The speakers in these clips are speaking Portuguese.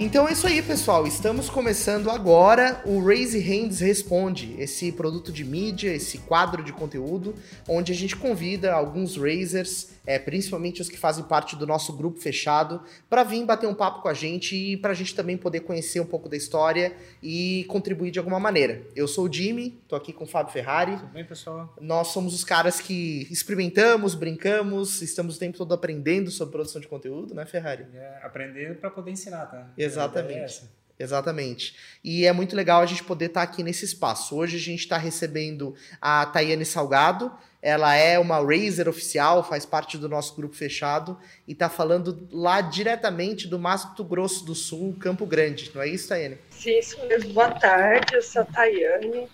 Então é isso aí, pessoal. Estamos começando agora o Raise Hands Responde, esse produto de mídia, esse quadro de conteúdo, onde a gente convida alguns Raisers, é, principalmente os que fazem parte do nosso grupo fechado, para vir bater um papo com a gente e para a gente também poder conhecer um pouco da história e contribuir de alguma maneira. Eu sou o Jimmy, tô aqui com o Fábio Ferrari. Tudo bem, pessoal? Nós somos os caras que experimentamos, brincamos, estamos o tempo todo aprendendo sobre produção de conteúdo, né, Ferrari? É, aprender para poder ensinar, tá? Exatamente. Exatamente. E é muito legal a gente poder estar aqui nesse espaço. Hoje a gente está recebendo a Tayane Salgado. Ela é uma Razer oficial, faz parte do nosso grupo fechado e está falando lá diretamente do Mato Grosso do Sul, Campo Grande. Não é isso, Tayane? Sim, isso mesmo. Boa tarde, eu sou a Tayane.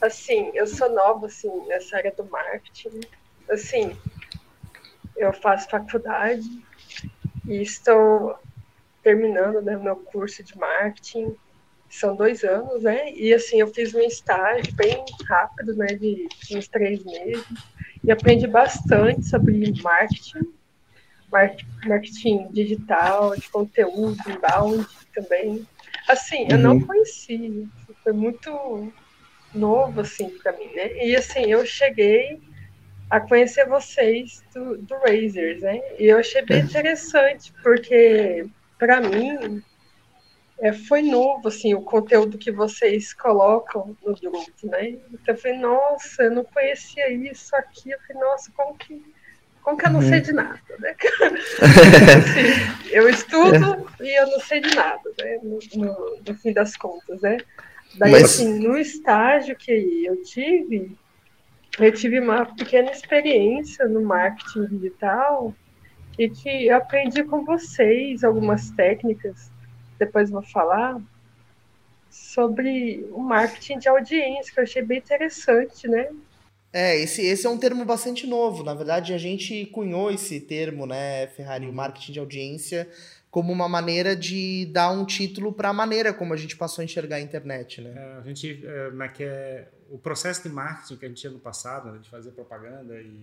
Assim, eu sou nova assim, nessa área do marketing. Assim, eu faço faculdade e estou terminando né, meu curso de marketing. São dois anos, né? E assim, eu fiz um estágio bem rápido, né? De, uns três meses. E aprendi bastante sobre marketing, marketing digital, de conteúdo, inbound também. Assim, eu não uhum. conhecia. Foi muito novo, assim, para mim, né? E assim, eu cheguei a conhecer vocês do, do Razers, né? E eu achei bem é. interessante, porque para mim, é, foi novo, assim, o conteúdo que vocês colocam no grupo, né? Então eu falei, nossa, eu não conhecia isso aqui. Eu falei, nossa, como que, como que eu não uhum. sei de nada, né? assim, eu estudo e eu não sei de nada, né? No, no, no fim das contas, né? Daí, Mas... assim, no estágio que eu tive, eu tive uma pequena experiência no marketing digital e que eu aprendi com vocês algumas técnicas, depois vou falar, sobre o marketing de audiência, que eu achei bem interessante, né? É, esse, esse é um termo bastante novo. Na verdade, a gente cunhou esse termo, né, Ferrari, o marketing de audiência, como uma maneira de dar um título para a maneira como a gente passou a enxergar a internet, né? É, a gente, é, que é, o processo de marketing que a gente tinha no passado, né, de fazer propaganda e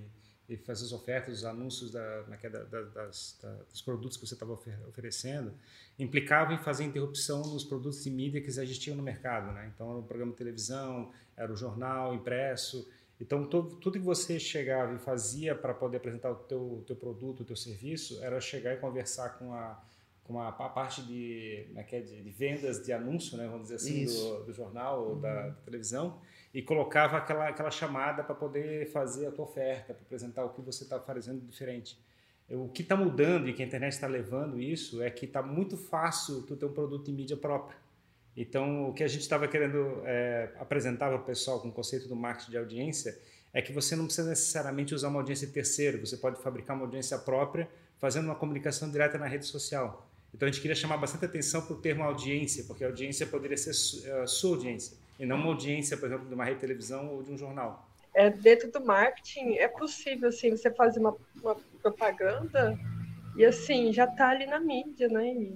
e fazer as ofertas, os anúncios da, da, da, das, dos produtos que você estava oferecendo, implicava em fazer interrupção nos produtos de mídia que já existiam no mercado. Né? Então, era o programa de televisão, era o jornal impresso. Então, todo, tudo que você chegava e fazia para poder apresentar o teu, teu produto, o teu serviço, era chegar e conversar com a, com a, a parte de, é de, de, vendas de anúncio, né? vamos dizer assim, do, do, jornal ou uhum. da, da televisão, e colocava aquela, aquela chamada para poder fazer a tua oferta, para apresentar o que você está fazendo diferente. O que está mudando e que a internet está levando isso é que está muito fácil tu ter um produto em mídia própria. Então, o que a gente estava querendo é, apresentar para o pessoal com o conceito do marketing de audiência é que você não precisa necessariamente usar uma audiência terceira, você pode fabricar uma audiência própria fazendo uma comunicação direta na rede social. Então, a gente queria chamar bastante atenção para o termo audiência, porque a audiência poderia ser a sua audiência e não uma audiência, por exemplo, de uma rede de televisão ou de um jornal. É, dentro do marketing é possível assim você fazer uma, uma propaganda e assim já está ali na mídia, né? E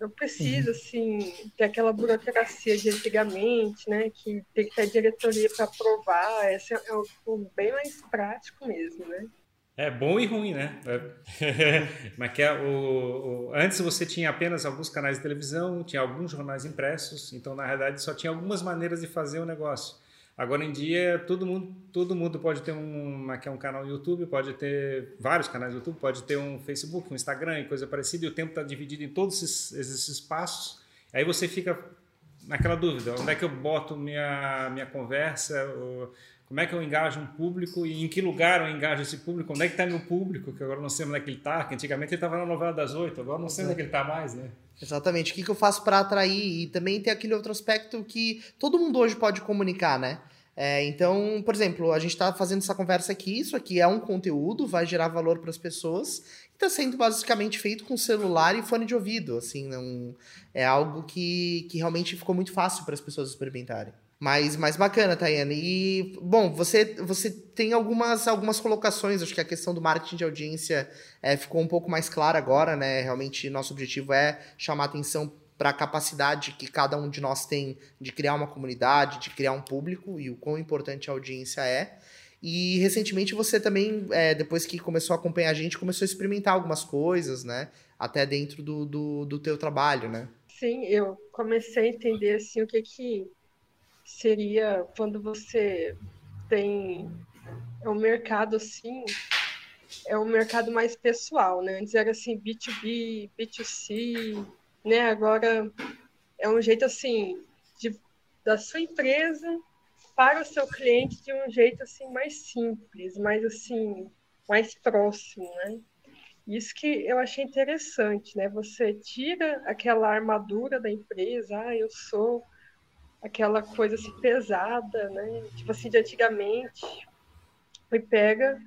não precisa uhum. assim ter aquela burocracia de antigamente, né? Que tem que ter diretoria para aprovar. Esse é, é um bem mais prático mesmo, né? É bom e ruim, né? É. Mas que é o, o, antes você tinha apenas alguns canais de televisão, tinha alguns jornais impressos, então na realidade só tinha algumas maneiras de fazer o negócio. Agora em dia todo mundo todo mundo pode ter um aqui é um canal no YouTube, pode ter vários canais no YouTube, pode ter um Facebook, um Instagram e coisa parecida. E o tempo está dividido em todos esses, esses espaços. Aí você fica naquela dúvida, onde é que eu boto minha minha conversa? Ou, como é que eu engajo um público e em que lugar eu engajo esse público, onde é que está meu público, que agora não sei onde é que ele está, que antigamente ele estava na novela das oito, agora não sei onde é que ele está mais, né? Exatamente, o que, que eu faço para atrair? E também tem aquele outro aspecto que todo mundo hoje pode comunicar, né? É, então, por exemplo, a gente está fazendo essa conversa aqui, isso aqui é um conteúdo, vai gerar valor para as pessoas, e está sendo basicamente feito com celular e fone de ouvido, assim, não, é algo que, que realmente ficou muito fácil para as pessoas experimentarem. Mas mais bacana, Tayane. E, bom, você, você tem algumas, algumas colocações, acho que a questão do marketing de audiência é, ficou um pouco mais clara agora, né? Realmente, nosso objetivo é chamar atenção para a capacidade que cada um de nós tem de criar uma comunidade, de criar um público e o quão importante a audiência é. E recentemente você também, é, depois que começou a acompanhar a gente, começou a experimentar algumas coisas, né? Até dentro do, do, do teu trabalho, né? Sim, eu comecei a entender assim o que que seria quando você tem é um mercado assim, é um mercado mais pessoal, né? Antes era assim B2B, B2C, né? Agora é um jeito assim de, da sua empresa para o seu cliente de um jeito assim mais simples, mais assim, mais próximo, né? Isso que eu achei interessante, né? Você tira aquela armadura da empresa, ah, eu sou aquela coisa assim pesada, né? Tipo assim, de antigamente, e pega,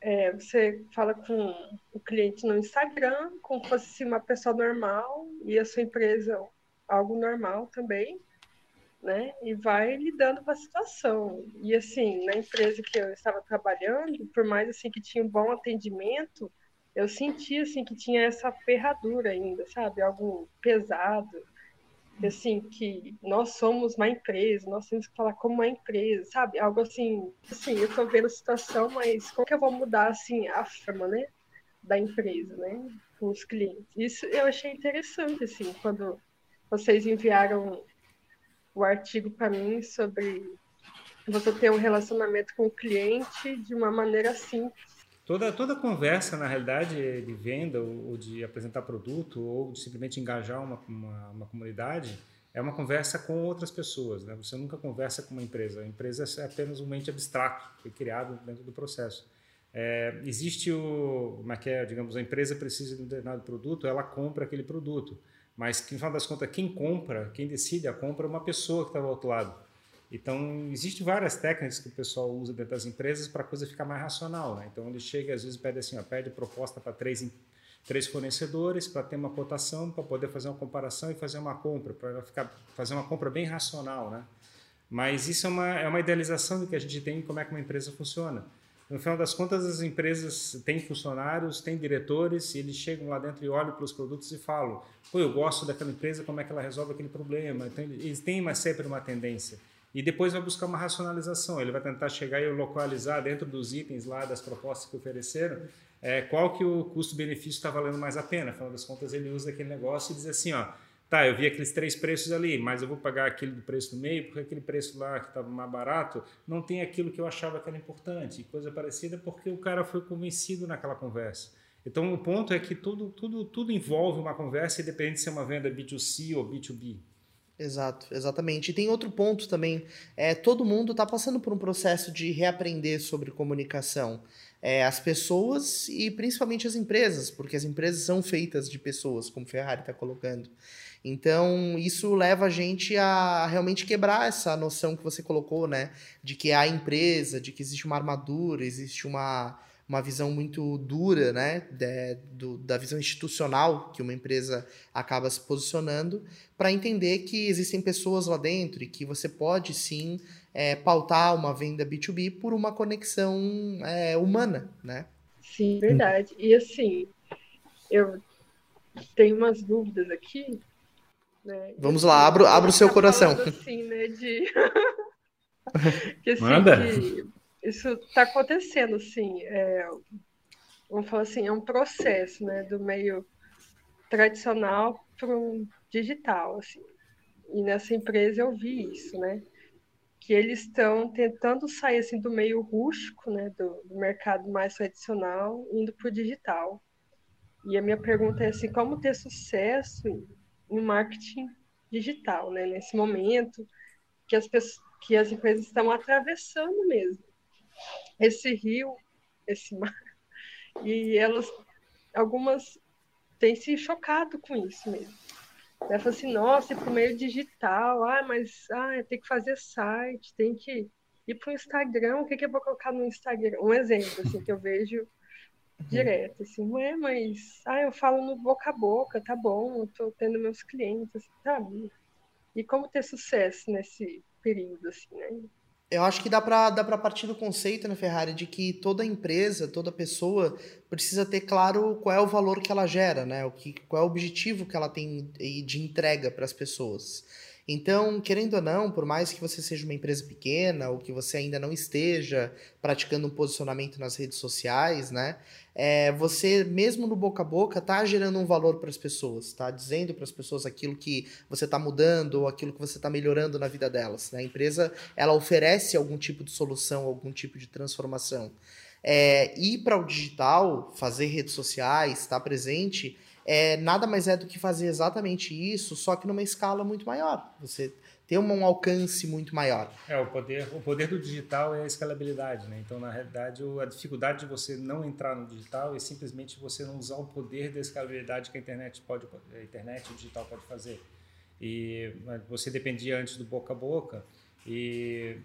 é, você fala com o cliente no Instagram, como se fosse uma pessoa normal, e a sua empresa algo normal também, né? E vai lidando com a situação. E assim, na empresa que eu estava trabalhando, por mais assim que tinha um bom atendimento, eu sentia assim que tinha essa ferradura ainda, sabe? Algo pesado. Assim, que nós somos uma empresa, nós temos que falar como uma empresa, sabe? Algo assim, assim, eu estou vendo a situação, mas como que eu vou mudar assim a forma, né? Da empresa, né? Com os clientes. Isso eu achei interessante, assim, quando vocês enviaram o artigo para mim sobre você ter um relacionamento com o cliente de uma maneira simples. Toda, toda conversa, na realidade, de venda ou de apresentar produto ou de simplesmente engajar uma, uma, uma comunidade é uma conversa com outras pessoas. Né? Você nunca conversa com uma empresa. A empresa é apenas um mente abstrato, foi criado dentro do processo. É, existe o, como é que é, digamos, a empresa precisa de um determinado produto, ela compra aquele produto. Mas, no final das contas, quem compra, quem decide a compra é uma pessoa que está do outro lado. Então, existem várias técnicas que o pessoal usa dentro das empresas para a coisa ficar mais racional. Né? Então, ele chega, às vezes, pede assim, ó, pede proposta para três, três fornecedores para ter uma cotação, para poder fazer uma comparação e fazer uma compra, para ficar fazer uma compra bem racional. Né? Mas isso é uma, é uma idealização do que a gente tem como é que uma empresa funciona. No final das contas, as empresas têm funcionários, têm diretores, e eles chegam lá dentro e olham para os produtos e falam: pô, eu gosto daquela empresa, como é que ela resolve aquele problema? Então, eles têm uma, sempre uma tendência. E depois vai buscar uma racionalização. Ele vai tentar chegar e localizar dentro dos itens lá, das propostas que ofereceram, é, qual que o custo-benefício está valendo mais a pena. Afinal das contas, ele usa aquele negócio e diz assim: ó, tá, eu vi aqueles três preços ali, mas eu vou pagar aquele do preço do meio, porque aquele preço lá que estava mais barato não tem aquilo que eu achava que era importante, coisa parecida, porque o cara foi convencido naquela conversa. Então, o ponto é que tudo, tudo, tudo envolve uma conversa, independente se é uma venda B2C ou B2B. Exato, exatamente. E tem outro ponto também. É, todo mundo está passando por um processo de reaprender sobre comunicação. É, as pessoas e principalmente as empresas, porque as empresas são feitas de pessoas, como Ferrari está colocando. Então, isso leva a gente a realmente quebrar essa noção que você colocou, né? De que a empresa, de que existe uma armadura, existe uma, uma visão muito dura, né? De, do, da visão institucional que uma empresa acaba se posicionando, para entender que existem pessoas lá dentro e que você pode sim é, pautar uma venda B2B por uma conexão é, humana, né? Sim, verdade. E assim, eu tenho umas dúvidas aqui né? Vamos lá, abra, abra o seu tá coração. Assim, né, de... que, assim, Manda. Que isso está acontecendo, assim, é, vamos falar assim, é um processo, né, do meio tradicional para um digital, assim. E nessa empresa eu vi isso, né, que eles estão tentando sair assim do meio rústico, né, do, do mercado mais tradicional, indo para o digital. E a minha pergunta é assim, como ter sucesso no marketing digital, né? Nesse momento que as, pessoas, que as empresas estão atravessando mesmo esse rio, esse mar, e elas, algumas têm se chocado com isso mesmo. Ela fala assim, nossa, ir para o meio digital, ah, mas ah, tem que fazer site, tem que ir para o Instagram, o que, que eu vou colocar no Instagram? Um exemplo, assim, que eu vejo direto, assim, ué, mas ah, eu falo no boca a boca, tá bom, eu tô tendo meus clientes, sabe? E como ter sucesso nesse período, assim, né? Eu acho que dá para dá partir do conceito, né, Ferrari, de que toda empresa, toda pessoa precisa ter claro qual é o valor que ela gera, né? O que, qual é o objetivo que ela tem de entrega para as pessoas. Então, querendo ou não, por mais que você seja uma empresa pequena ou que você ainda não esteja praticando um posicionamento nas redes sociais, né? É, você, mesmo no boca a boca, tá gerando um valor para as pessoas, tá dizendo para as pessoas aquilo que você está mudando ou aquilo que você está melhorando na vida delas. Né? A empresa ela oferece algum tipo de solução, algum tipo de transformação. É, ir para o digital, fazer redes sociais, estar presente, é, nada mais é do que fazer exatamente isso, só que numa escala muito maior. Você tem um alcance muito maior. É, o poder, o poder do digital é a escalabilidade, né? Então, na realidade, a dificuldade de você não entrar no digital é simplesmente você não usar o poder da escalabilidade que a internet pode, a internet, o digital pode fazer. E você dependia antes do boca a boca e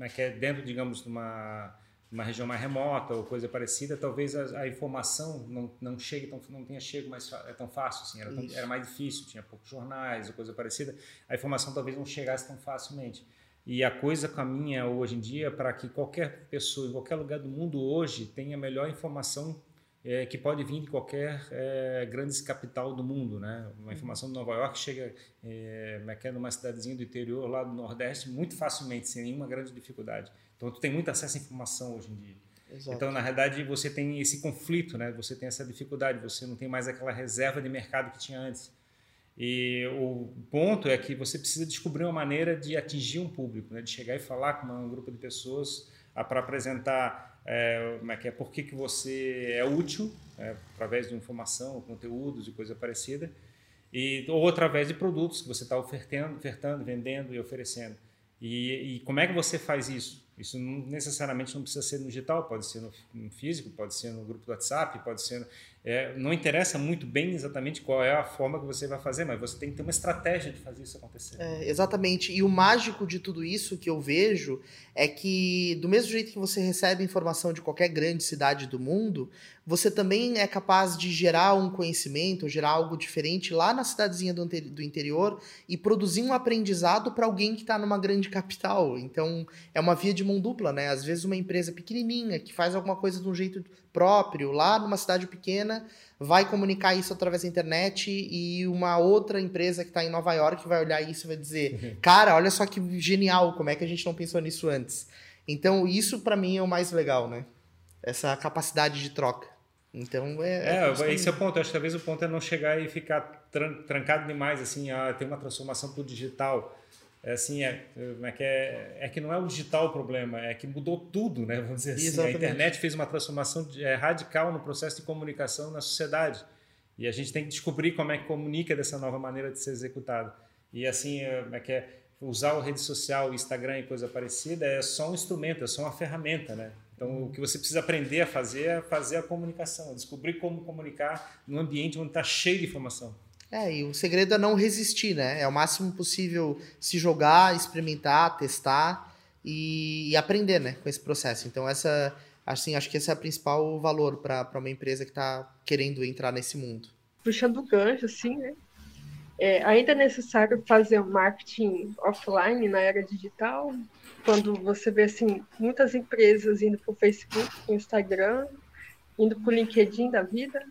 é que é dentro, digamos, de uma uma região mais remota ou coisa parecida, talvez a, a informação não, não chegue tão, não tenha chego mais é tão fácil assim, era, tão, era mais difícil, tinha poucos jornais ou coisa parecida, a informação talvez não chegasse tão facilmente. E a coisa caminha hoje em dia para que qualquer pessoa em qualquer lugar do mundo hoje tenha a melhor informação é, que pode vir de qualquer é, grande capital do mundo, né? Uma informação de Nova York chega é, é numa cidadezinha do interior lá do Nordeste muito facilmente, sem nenhuma grande dificuldade. Então, tu tem muito acesso à informação hoje em dia. Exato. Então, na realidade, você tem esse conflito, né? Você tem essa dificuldade, você não tem mais aquela reserva de mercado que tinha antes. E o ponto é que você precisa descobrir uma maneira de atingir um público, né? de chegar e falar com um grupo de pessoas para apresentar é, como é que é, por que, que você é útil, é, através de informação, conteúdos e coisa parecida, e, ou através de produtos que você está ofertando, ofertando, vendendo e oferecendo. E, e como é que você faz isso? Isso não, necessariamente não precisa ser no digital, pode ser no, no físico, pode ser no grupo do WhatsApp, pode ser. É, não interessa muito bem exatamente qual é a forma que você vai fazer, mas você tem que ter uma estratégia de fazer isso acontecer. É, exatamente. E o mágico de tudo isso que eu vejo é que, do mesmo jeito que você recebe informação de qualquer grande cidade do mundo, você também é capaz de gerar um conhecimento, gerar algo diferente lá na cidadezinha do, do interior e produzir um aprendizado para alguém que está numa grande capital. Então, é uma via de mão dupla, né? Às vezes, uma empresa pequenininha que faz alguma coisa de um jeito próprio, lá numa cidade pequena, vai comunicar isso através da internet e uma outra empresa que está em Nova York vai olhar isso e vai dizer: cara, olha só que genial, como é que a gente não pensou nisso antes? Então, isso para mim é o mais legal, né? Essa capacidade de troca. Então é. É, é esse é o ponto. Acho que talvez o ponto é não chegar e ficar trancado demais, assim, ah, tem uma transformação para o digital. É assim, é, é, que é, é que não é o digital o problema, é que mudou tudo, né? Vamos dizer assim. Exatamente. A internet fez uma transformação de, é, radical no processo de comunicação na sociedade. E a gente tem que descobrir como é que comunica dessa nova maneira de ser executado. E assim, é, é que é, usar a rede social, Instagram e coisa parecida é só um instrumento, é só uma ferramenta, né? Então, o que você precisa aprender a fazer é fazer a comunicação, descobrir como comunicar num ambiente onde está cheio de informação. É, e o segredo é não resistir, né? É o máximo possível se jogar, experimentar, testar e, e aprender, né? Com esse processo. Então, essa, assim, acho que esse é o principal valor para uma empresa que está querendo entrar nesse mundo. Puxando o gancho, assim, né? É, ainda é necessário fazer marketing offline na era digital? quando você vê assim muitas empresas indo para o Facebook, para o Instagram, indo para o LinkedIn da vida,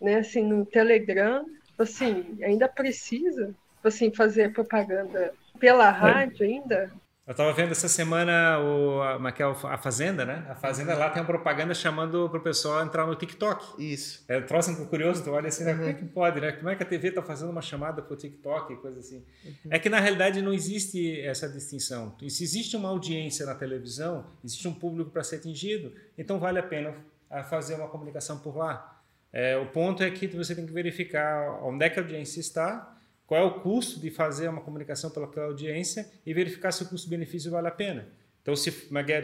né? Assim no Telegram, assim ainda precisa assim fazer propaganda pela rádio ainda eu estava vendo essa semana o, a, é é a Fazenda, né? A Fazenda lá tem uma propaganda chamando para o pessoal entrar no TikTok. Isso. É, trouxe um curioso, tu olha assim, né? uhum. como é que pode, né? Como é que a TV está fazendo uma chamada para o TikTok e coisa assim? Uhum. É que na realidade não existe essa distinção. E se existe uma audiência na televisão, existe um público para ser atingido, então vale a pena fazer uma comunicação por lá. É, o ponto é que você tem que verificar onde é que a audiência está qual é o custo de fazer uma comunicação pela audiência e verificar se o custo-benefício vale a pena. Então, se,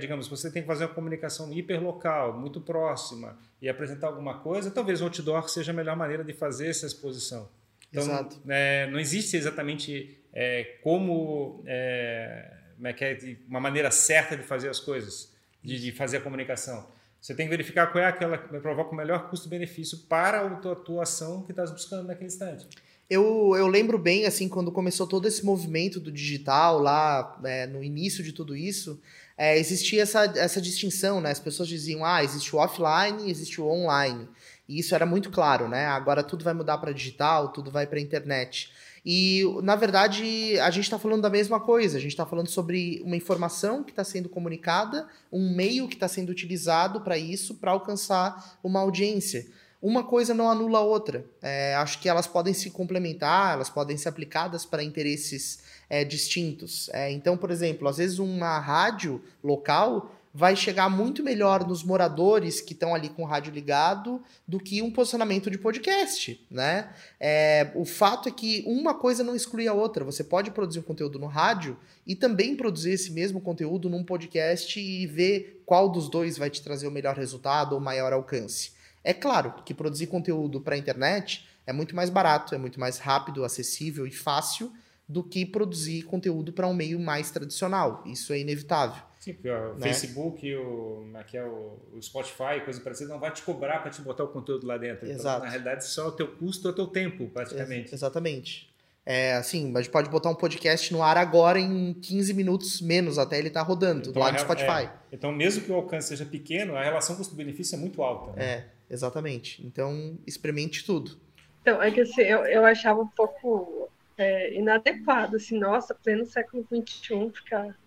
digamos, você tem que fazer uma comunicação hiperlocal, muito próxima, e apresentar alguma coisa, talvez o outdoor seja a melhor maneira de fazer essa exposição. Então, Exato. É, não existe exatamente é, como, é, é, uma maneira certa de fazer as coisas, de, de, fazer a comunicação. Você tem que verificar qual é aquela que provoca o melhor custo-benefício para a tua atuação que estás buscando naquele instante. Eu, eu lembro bem, assim, quando começou todo esse movimento do digital lá, é, no início de tudo isso, é, existia essa, essa distinção, né? As pessoas diziam, ah, existe o offline, existe o online. E isso era muito claro, né? Agora tudo vai mudar para digital, tudo vai para internet. E, na verdade, a gente está falando da mesma coisa. A gente está falando sobre uma informação que está sendo comunicada, um meio que está sendo utilizado para isso, para alcançar uma audiência. Uma coisa não anula a outra. É, acho que elas podem se complementar, elas podem ser aplicadas para interesses é, distintos. É, então, por exemplo, às vezes uma rádio local vai chegar muito melhor nos moradores que estão ali com o rádio ligado do que um posicionamento de podcast, né? É, o fato é que uma coisa não exclui a outra. Você pode produzir um conteúdo no rádio e também produzir esse mesmo conteúdo num podcast e ver qual dos dois vai te trazer o melhor resultado ou maior alcance. É claro que produzir conteúdo para a internet é muito mais barato, é muito mais rápido, acessível e fácil do que produzir conteúdo para um meio mais tradicional. Isso é inevitável. Sim, porque o né? Facebook, o, aqui é o, o Spotify, coisa parecida, não vai te cobrar para te botar o conteúdo lá dentro. Então, Exato. Então, na realidade, só o teu custo é o teu tempo, praticamente. Ex exatamente. É, assim, a gente pode botar um podcast no ar agora em 15 minutos menos, até ele estar tá rodando, então, do lado do Spotify. É, então, mesmo que o alcance seja pequeno, a relação custo-benefício é muito alta. Né? É, exatamente. Então, experimente tudo. Então, é que assim, eu, eu achava um pouco é, inadequado, assim, nossa, pleno século XXI, ficar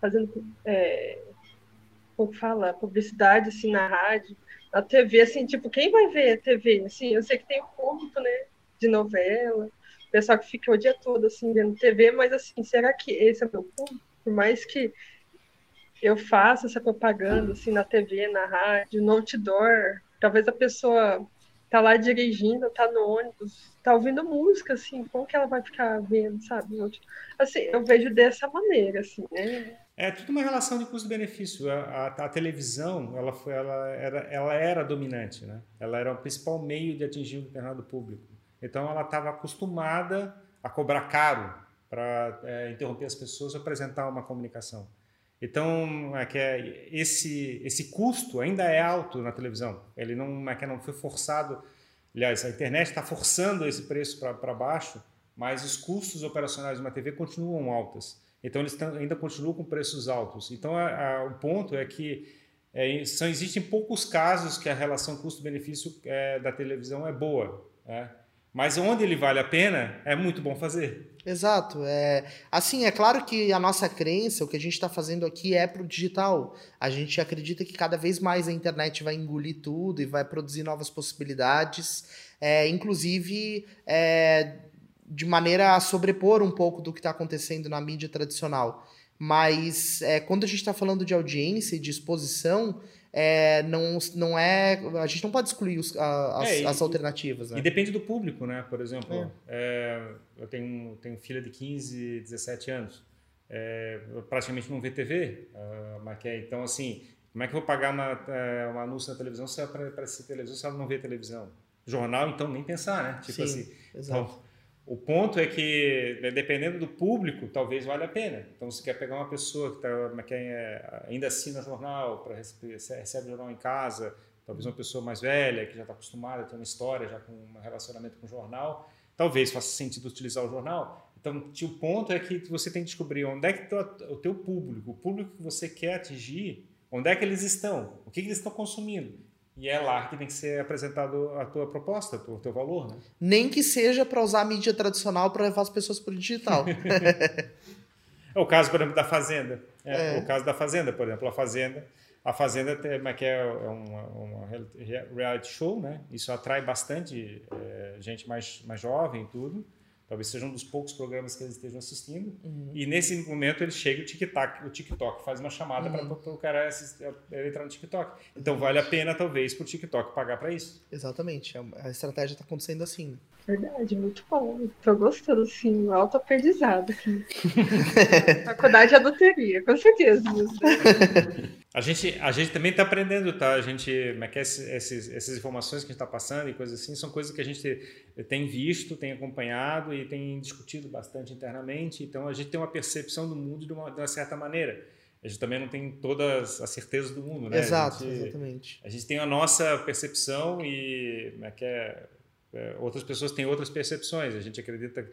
fazendo, é, como fala, publicidade, assim, na rádio, na TV, assim, tipo, quem vai ver a TV? Assim, eu sei que tem o público, né, de novela, o pessoal que fica o dia todo, assim, vendo TV, mas, assim, será que esse é meu público? Por mais que eu faça essa propaganda, assim, na TV, na rádio, no outdoor, talvez a pessoa tá lá dirigindo, tá no ônibus, tá ouvindo música, assim, como que ela vai ficar vendo, sabe? Assim, eu vejo dessa maneira, assim, né? É tudo uma relação de custo-benefício. A, a, a, televisão, ela, foi, ela, era, ela era dominante, né? Ela era o principal meio de atingir um determinado público. Então, ela estava acostumada a cobrar caro para é, interromper as pessoas apresentar uma comunicação. Então, é que é, esse, esse custo ainda é alto na televisão. Ele não, é que não foi forçado. Aliás, a internet está forçando esse preço para baixo, mas os custos operacionais de uma TV continuam altos. Então, eles ainda continuam com preços altos. Então, a, a, o ponto é que é, só existem poucos casos que a relação custo-benefício é, da televisão é boa. Né? Mas onde ele vale a pena, é muito bom fazer. Exato. É, assim, é claro que a nossa crença, o que a gente está fazendo aqui é para o digital. A gente acredita que cada vez mais a internet vai engolir tudo e vai produzir novas possibilidades, é, inclusive é, de maneira a sobrepor um pouco do que está acontecendo na mídia tradicional. Mas é, quando a gente está falando de audiência e de exposição, é, não, não é. A gente não pode excluir os, a, as, é, e, as, alternativas. Né? E depende do público, né? Por exemplo, é. é eu tenho, tenho filha de 15, 17 anos. É, praticamente não vê TV. Uh, então, assim, como é que eu vou pagar uma, um anúncio na televisão se é para assistir televisão se ela não vê televisão? Jornal, então, nem pensar, né? Tipo Sim, assim. Exato. Então, o ponto é que, né, dependendo do público, talvez valha a pena. Então, se quer pegar uma pessoa que, tá, que é, ainda assina jornal, para recebe jornal em casa, talvez uma pessoa mais velha, que já está acostumada a ter uma história, já com um relacionamento com o jornal, talvez faça sentido utilizar o jornal. Então, o ponto é que você tem que descobrir onde é que está o teu público, o público que você quer atingir, onde é que eles estão, o que, que eles estão consumindo. E é lá que tem que ser apresentado a tua proposta, o teu valor, né? Nem que seja para usar a mídia tradicional para levar as pessoas para o digital. é o caso, por exemplo, da Fazenda. É, é. O caso da Fazenda, por exemplo, a Fazenda. A Fazenda é, que é uma, uma reality show, né? Isso atrai bastante é, gente mais, mais jovem e tudo. Talvez seja um dos poucos programas que eles estejam assistindo. Uhum. E nesse momento ele chega o TikTok, o TikTok faz uma chamada uhum. para o cara assistir, entrar no TikTok. Então vale a pena, talvez, para o TikTok pagar para isso. Exatamente. A estratégia está acontecendo assim. Verdade, muito bom. Estou gostando, assim, alto aprendizado. Faculdade de adoteria, com certeza. A gente, a gente também está aprendendo, tá? A gente, é que esses, essas informações que a gente está passando e coisas assim, são coisas que a gente tem visto, tem acompanhado e tem discutido bastante internamente. Então, a gente tem uma percepção do mundo de uma, de uma certa maneira. A gente também não tem todas as certezas do mundo, né? Exato, a gente, exatamente. A gente tem a nossa percepção e é que é, é, outras pessoas têm outras percepções. A gente acredita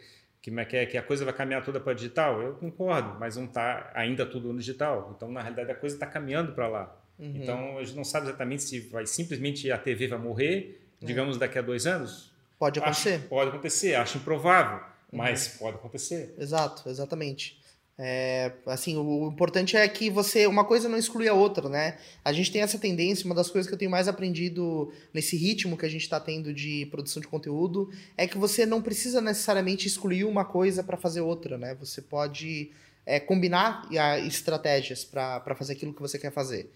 que, é que a coisa vai caminhar toda para digital, eu concordo, mas não está ainda tudo no digital. Então, na realidade, a coisa está caminhando para lá. Uhum. Então, a gente não sabe exatamente se vai simplesmente a TV vai morrer, é. digamos, daqui a dois anos. Pode acontecer. Acho, pode acontecer, acho improvável. Mas pode acontecer. Exato, exatamente. É, assim, o importante é que você uma coisa não exclui a outra, né? A gente tem essa tendência, uma das coisas que eu tenho mais aprendido nesse ritmo que a gente está tendo de produção de conteúdo é que você não precisa necessariamente excluir uma coisa para fazer outra, né? Você pode é, combinar estratégias para fazer aquilo que você quer fazer.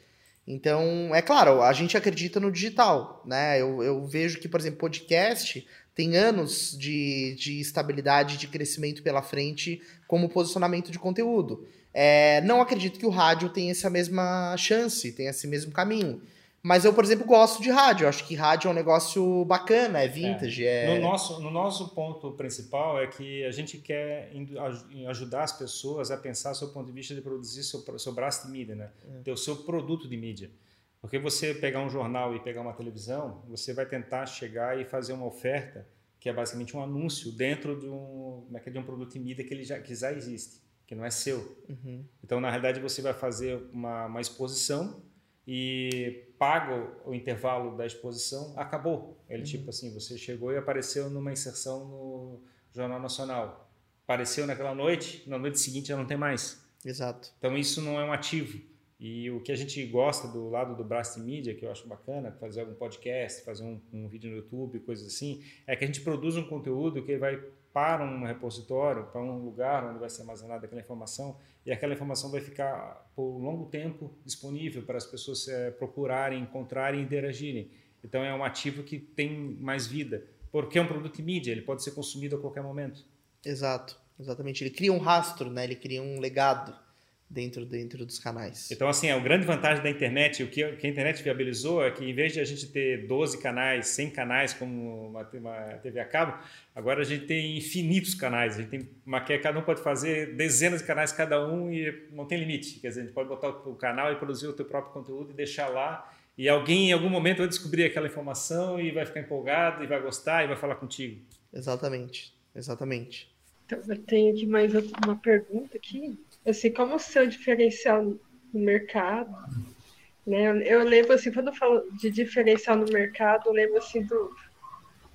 Então, é claro, a gente acredita no digital, né? Eu, eu vejo que, por exemplo, podcast tem anos de, de estabilidade, de crescimento pela frente como posicionamento de conteúdo. É, não acredito que o rádio tenha essa mesma chance, tenha esse mesmo caminho. Mas eu, por exemplo, gosto de rádio. Eu acho que rádio é um negócio bacana, é vintage. É. é... No, nosso, no nosso ponto principal é que a gente quer ajudar as pessoas a pensar do ponto de vista de produzir seu, seu braço de mídia, né? É. ter o seu produto de mídia. Porque você pegar um jornal e pegar uma televisão, você vai tentar chegar e fazer uma oferta que é basicamente um anúncio dentro de um, é de um produto em mídia que, ele já, que já existe, que não é seu. Uhum. Então, na realidade, você vai fazer uma, uma exposição e paga o intervalo da exposição, acabou. Ele, uhum. tipo assim, você chegou e apareceu numa inserção no Jornal Nacional. Apareceu naquela noite, na noite seguinte já não tem mais. Exato. Então, isso não é um ativo. E o que a gente gosta do lado do braço de mídia, que eu acho bacana, fazer algum podcast, fazer um, um, vídeo no YouTube, coisas assim, é que a gente produz um conteúdo que vai para um repositório, para um lugar onde vai ser armazenada aquela informação, e aquela informação vai ficar por longo tempo disponível para as pessoas é, procurarem, encontrarem e interagirem. Então é um ativo que tem mais vida, porque é um produto de mídia, ele pode ser consumido a qualquer momento. Exato, exatamente. Ele cria um rastro, né? ele cria um legado dentro, dentro dos canais. Então, assim, a grande vantagem da internet, o que, a internet viabilizou é que em vez de a gente ter 12 canais, 100 canais como uma, uma TV a cabo, agora a gente tem infinitos canais. A gente tem uma que cada um pode fazer dezenas de canais cada um e não tem limite. Quer dizer, a gente pode botar o canal e produzir o teu próprio conteúdo e deixar lá e alguém em algum momento vai descobrir aquela informação e vai ficar empolgado e vai gostar e vai falar contigo. Exatamente, exatamente. Então, eu tenho aqui mais uma pergunta aqui assim, como o seu diferencial no mercado, né? Eu, eu lembro assim, quando eu falo de diferencial no mercado, eu lembro assim do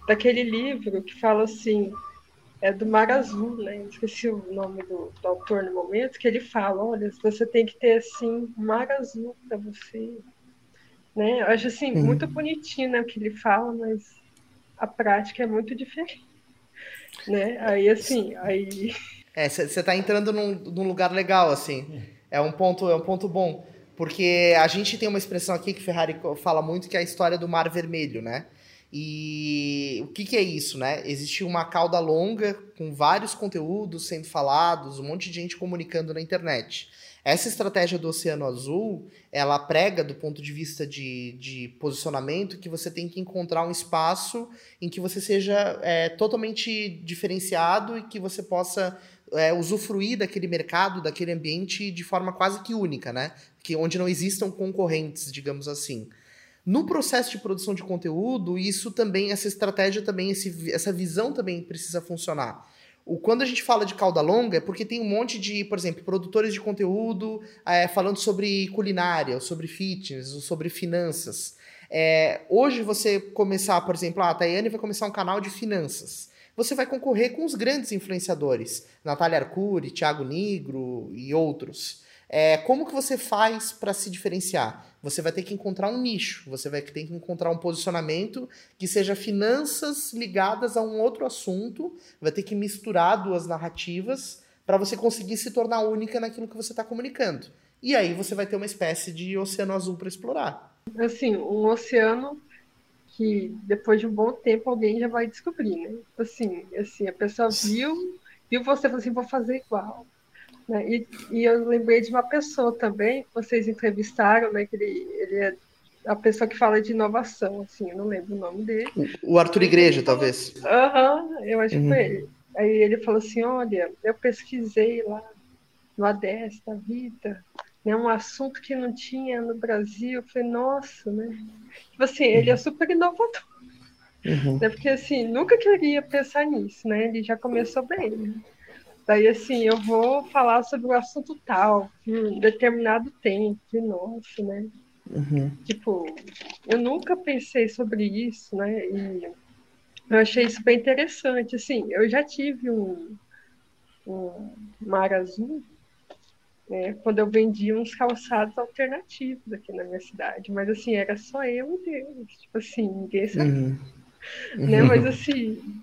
daquele livro que fala assim, é do Mar Azul, né? Esqueci o nome do, do autor no momento, que ele fala, olha, você tem que ter assim, Mar Azul para você, né? Eu acho assim muito bonitinho, né, o que ele fala, mas a prática é muito diferente, né? Aí assim, aí é, você tá entrando num, num, lugar legal, assim. É um ponto, é um ponto bom. Porque a gente tem uma expressão aqui que Ferrari fala muito, que é a história do mar vermelho, né? E o que, que é isso, né? Existe uma cauda longa com vários conteúdos sendo falados, um monte de gente comunicando na internet. Essa estratégia do Oceano Azul, ela prega do ponto de vista de, de posicionamento que você tem que encontrar um espaço em que você seja é, totalmente diferenciado e que você possa é, usufruir daquele mercado, daquele ambiente de forma quase que única, né? Que, onde não existam concorrentes, digamos assim. No processo de produção de conteúdo, isso também, essa estratégia também, esse, essa visão também precisa funcionar. O, quando a gente fala de cauda longa, é porque tem um monte de, por exemplo, produtores de conteúdo é, falando sobre culinária, ou sobre fitness, ou sobre finanças. É, hoje você começar, por exemplo, ah, a Tayane vai começar um canal de finanças você vai concorrer com os grandes influenciadores, Natália Arcuri, Thiago Negro e outros. É, como que você faz para se diferenciar? Você vai ter que encontrar um nicho, você vai ter que encontrar um posicionamento que seja finanças ligadas a um outro assunto, vai ter que misturar duas narrativas para você conseguir se tornar única naquilo que você está comunicando. E aí você vai ter uma espécie de oceano azul para explorar. Assim, um oceano que depois de um bom tempo alguém já vai descobrir, né? Assim, assim a pessoa viu, viu você falou assim, vou fazer igual. Né? E, e eu lembrei de uma pessoa também, que vocês entrevistaram, né? Que ele, ele é a pessoa que fala de inovação, assim, eu não lembro o nome dele. O Arthur Igreja, talvez. Aham, uhum, eu acho que foi uhum. ele. Aí ele falou assim, olha, eu pesquisei lá no ADES da vida, né, um assunto que não tinha no Brasil. Eu falei, nossa, né? Tipo assim, ele é super inovador. Uhum. Né, porque assim, nunca queria pensar nisso, né? Ele já começou bem. Né? Daí assim, eu vou falar sobre o assunto tal, em determinado tempo, nossa, né? Uhum. Tipo, eu nunca pensei sobre isso, né? E eu achei isso bem interessante. Assim, eu já tive um, um mar azul né, quando eu vendia uns calçados alternativos aqui na minha cidade. Mas assim, era só eu e Deus. Tipo assim, ninguém sabia. Uhum. Né? Mas assim.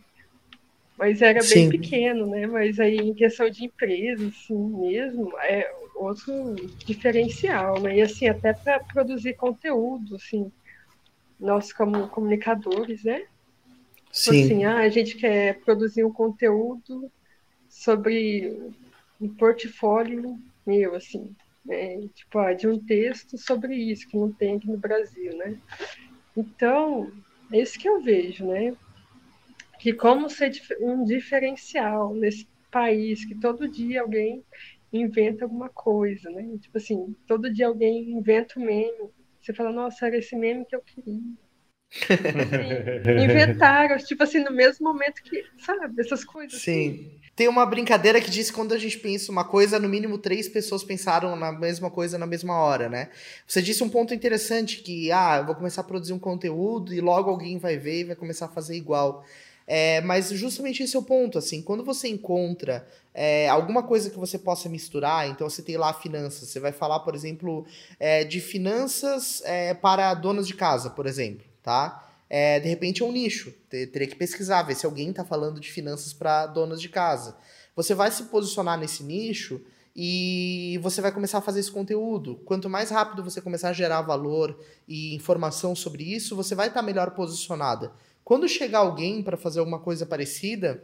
Mas era bem pequeno, né? Mas aí em questão de empresa, assim mesmo, é outro diferencial, né? E assim, até para produzir conteúdo, assim, nós como comunicadores, né? Tipo Sim. Assim, ah, a gente quer produzir um conteúdo sobre um portfólio meu, assim, né? Tipo, ah, de um texto sobre isso, que não tem aqui no Brasil, né? Então, é isso que eu vejo, né? Que como ser um diferencial nesse país, que todo dia alguém inventa alguma coisa, né? Tipo assim, todo dia alguém inventa um meme. Você fala, nossa, era esse meme que eu queria. Assim, inventaram, tipo assim, no mesmo momento que, sabe, essas coisas. Sim. Assim. Tem uma brincadeira que diz que quando a gente pensa uma coisa, no mínimo três pessoas pensaram na mesma coisa na mesma hora, né? Você disse um ponto interessante que, ah, eu vou começar a produzir um conteúdo e logo alguém vai ver e vai começar a fazer igual. É, mas justamente esse é o ponto, assim, quando você encontra é, alguma coisa que você possa misturar, então você tem lá finanças, você vai falar, por exemplo, é, de finanças é, para donas de casa, por exemplo, tá? É, de repente é um nicho. Teria que pesquisar, ver se alguém está falando de finanças para donas de casa. Você vai se posicionar nesse nicho e você vai começar a fazer esse conteúdo. Quanto mais rápido você começar a gerar valor e informação sobre isso, você vai estar tá melhor posicionada. Quando chegar alguém para fazer alguma coisa parecida,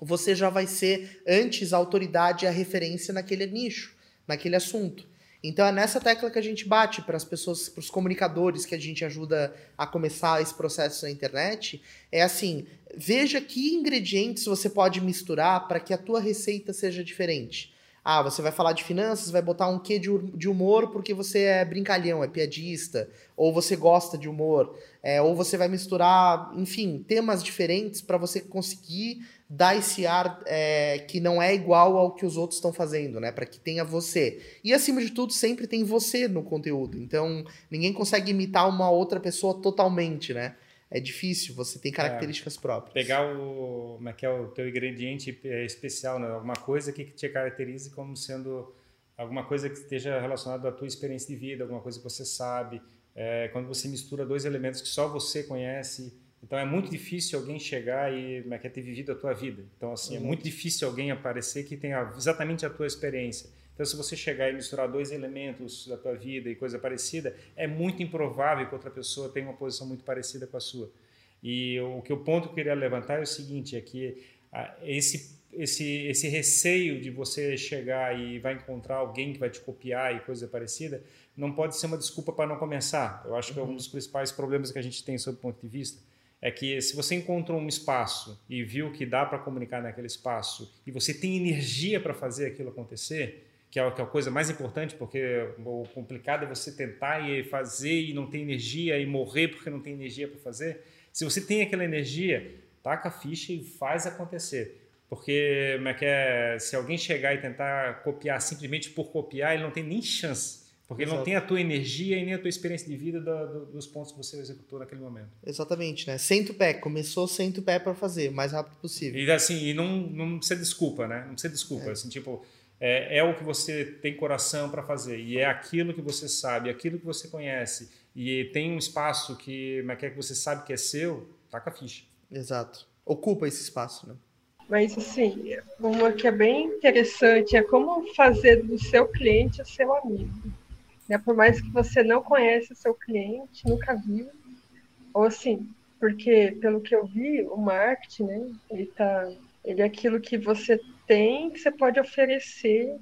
você já vai ser antes a autoridade e a referência naquele nicho, naquele assunto. Então é nessa tecla que a gente bate para as pessoas, para os comunicadores que a gente ajuda a começar esse processo na internet. É assim, veja que ingredientes você pode misturar para que a tua receita seja diferente. Ah, você vai falar de finanças, vai botar um quê de humor porque você é brincalhão, é piadista, ou você gosta de humor, é, ou você vai misturar, enfim, temas diferentes para você conseguir dar esse ar é, que não é igual ao que os outros estão fazendo, né? Para que tenha você. E acima de tudo, sempre tem você no conteúdo. Então, ninguém consegue imitar uma outra pessoa totalmente, né? É difícil, você tem características é, próprias. Pegar o, como é que é o teu ingrediente é, especial, né? Alguma coisa que te caracterize como sendo alguma coisa que esteja relacionada à tua experiência de vida, alguma coisa que você sabe. É, quando você mistura dois elementos que só você conhece, então é muito difícil alguém chegar e é, ter vivido a tua vida. Então assim, uhum. é muito difícil alguém aparecer que tenha exatamente a tua experiência. Então se você chegar e misturar dois elementos da tua vida e coisa parecida, é muito improvável que outra pessoa tenha uma posição muito parecida com a sua. E o que o ponto que eu queria levantar é o seguinte, é que esse esse esse receio de você chegar e vai encontrar alguém que vai te copiar e coisa parecida, não pode ser uma desculpa para não começar. Eu acho que é um uhum. dos principais problemas que a gente tem sob o ponto de vista é que se você encontrou um espaço e viu que dá para comunicar naquele espaço e você tem energia para fazer aquilo acontecer, que é, a coisa mais importante, porque o complicado é você tentar e fazer e não ter energia e morrer porque não tem energia para fazer. Se você tem aquela energia, taca a ficha e faz acontecer. Porque é é, se alguém chegar e tentar copiar simplesmente por copiar, ele não tem nem chance porque Exato. não tem a tua energia e nem a tua experiência de vida do, do, dos pontos que você executou naquele momento. Exatamente, né? Senta o pé, começou, senta o pé para fazer, o mais rápido possível. E assim, e não, não precisa desculpa, né? Não precisa desculpa, é. assim, tipo, é, é o que você tem coração para fazer e é aquilo que você sabe, aquilo que você conhece e tem um espaço que, é que você sabe que é seu, taca a ficha. Exato. Ocupa esse espaço, né? Mas, assim, uma que é bem interessante é como fazer do seu cliente o seu amigo. Né? Por mais que você não conheça seu cliente, nunca viu, ou assim, porque pelo que eu vi, o marketing, né, ele tá, ele é aquilo que você tem que você pode oferecer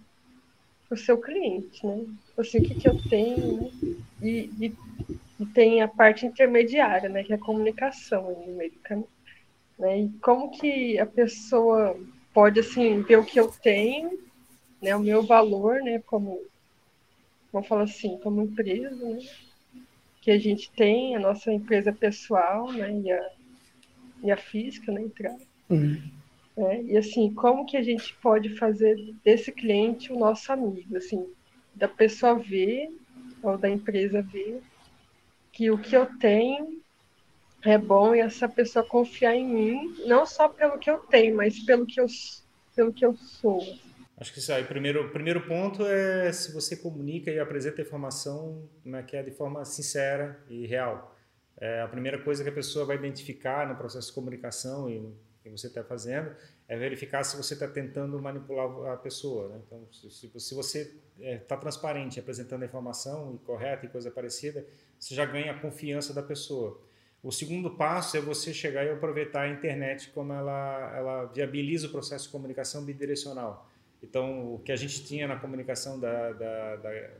para o seu cliente, né? Assim, o que, que eu tenho, né? e, e, e, tem a parte intermediária, né, que é a comunicação no meio do caminho, né? E como que a pessoa pode assim ver o que eu tenho, né, o meu valor, né, como vamos falar assim, como empresa, né? que a gente tem, a nossa empresa pessoal, né? E a, e a física, né? Entrar. Uhum. É, e assim, como que a gente pode fazer desse cliente o nosso amigo, assim, da pessoa ver, ou da empresa ver, que o que eu tenho é bom essa pessoa confiar em mim, não só pelo que eu tenho, mas pelo que eu, pelo que eu sou. Acho que isso aí, primeiro, primeiro ponto é se você comunica e apresenta a informação né, que é de forma sincera e real. É, a primeira coisa que a pessoa vai identificar no processo de comunicação e que você está fazendo é verificar se você está tentando manipular a pessoa. Né? Então, se, se você está é, tá transparente, apresentando a informação correta e coisa parecida, você já ganha a confiança da pessoa. O segundo passo é você chegar e aproveitar a internet como ela, ela viabiliza o processo de comunicação bidirecional. Então, o que a gente tinha na comunicação da, da, da,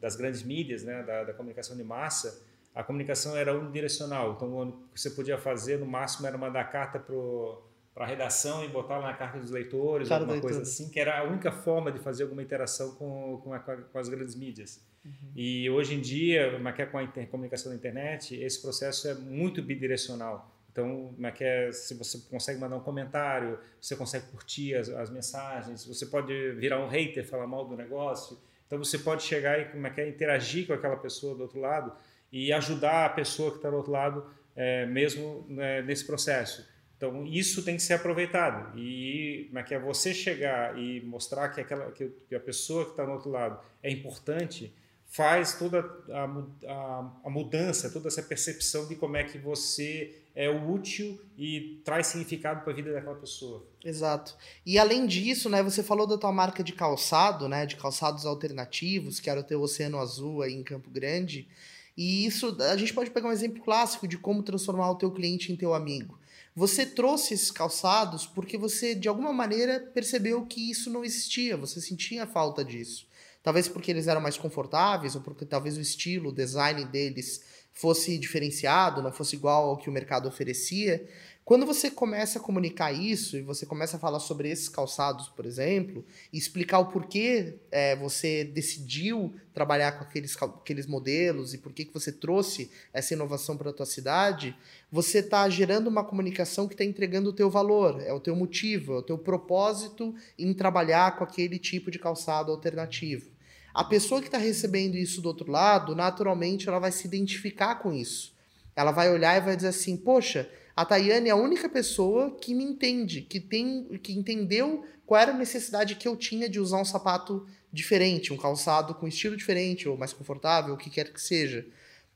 das grandes mídias, né, da, comunicação de massa, a comunicação era unidirecional. Então, o que você podia fazer, no máximo, era mandar carta para a redação e botar na carta dos leitores, Cara alguma coisa assim, que era a única forma de fazer alguma interação com, com, a, com as grandes mídias. Uhum. E hoje em dia, é com a comunicação da internet, esse processo é muito bidirecional. Então, é se você consegue mandar um comentário, você consegue curtir as, as, mensagens, você pode virar um hater, falar mal do negócio. Então, você pode chegar e como é que é, interagir com aquela pessoa do outro lado e ajudar a pessoa que está do outro lado, é, mesmo né, nesse processo. Então, isso tem que ser aproveitado. E como é que é você chegar e mostrar que, aquela, que a pessoa que está do outro lado é importante, faz toda a, a, a, mudança, toda essa percepção de como é que você é útil e traz significado para a vida daquela pessoa. Exato. E além disso, né, você falou da tua marca de calçado, né, de calçados alternativos, que era o teu Oceano Azul aí em Campo Grande. E isso, a gente pode pegar um exemplo clássico de como transformar o teu cliente em teu amigo. Você trouxe esses calçados porque você, de alguma maneira, percebeu que isso não existia, você sentia falta disso. Talvez porque eles eram mais confortáveis, ou porque talvez o estilo, o design deles fosse diferenciado, não fosse igual ao que o mercado oferecia. Quando você começa a comunicar isso e você começa a falar sobre esses calçados, por exemplo, e explicar o porquê é, você decidiu trabalhar com aqueles, aqueles modelos e por que você trouxe essa inovação para a tua cidade, você está gerando uma comunicação que está entregando o teu valor, é o teu motivo, é o teu propósito em trabalhar com aquele tipo de calçado alternativo. A pessoa que está recebendo isso do outro lado, naturalmente, ela vai se identificar com isso. Ela vai olhar e vai dizer assim: Poxa, a Tayane é a única pessoa que me entende, que tem, que entendeu qual era a necessidade que eu tinha de usar um sapato diferente, um calçado com estilo diferente ou mais confortável, o que quer que seja.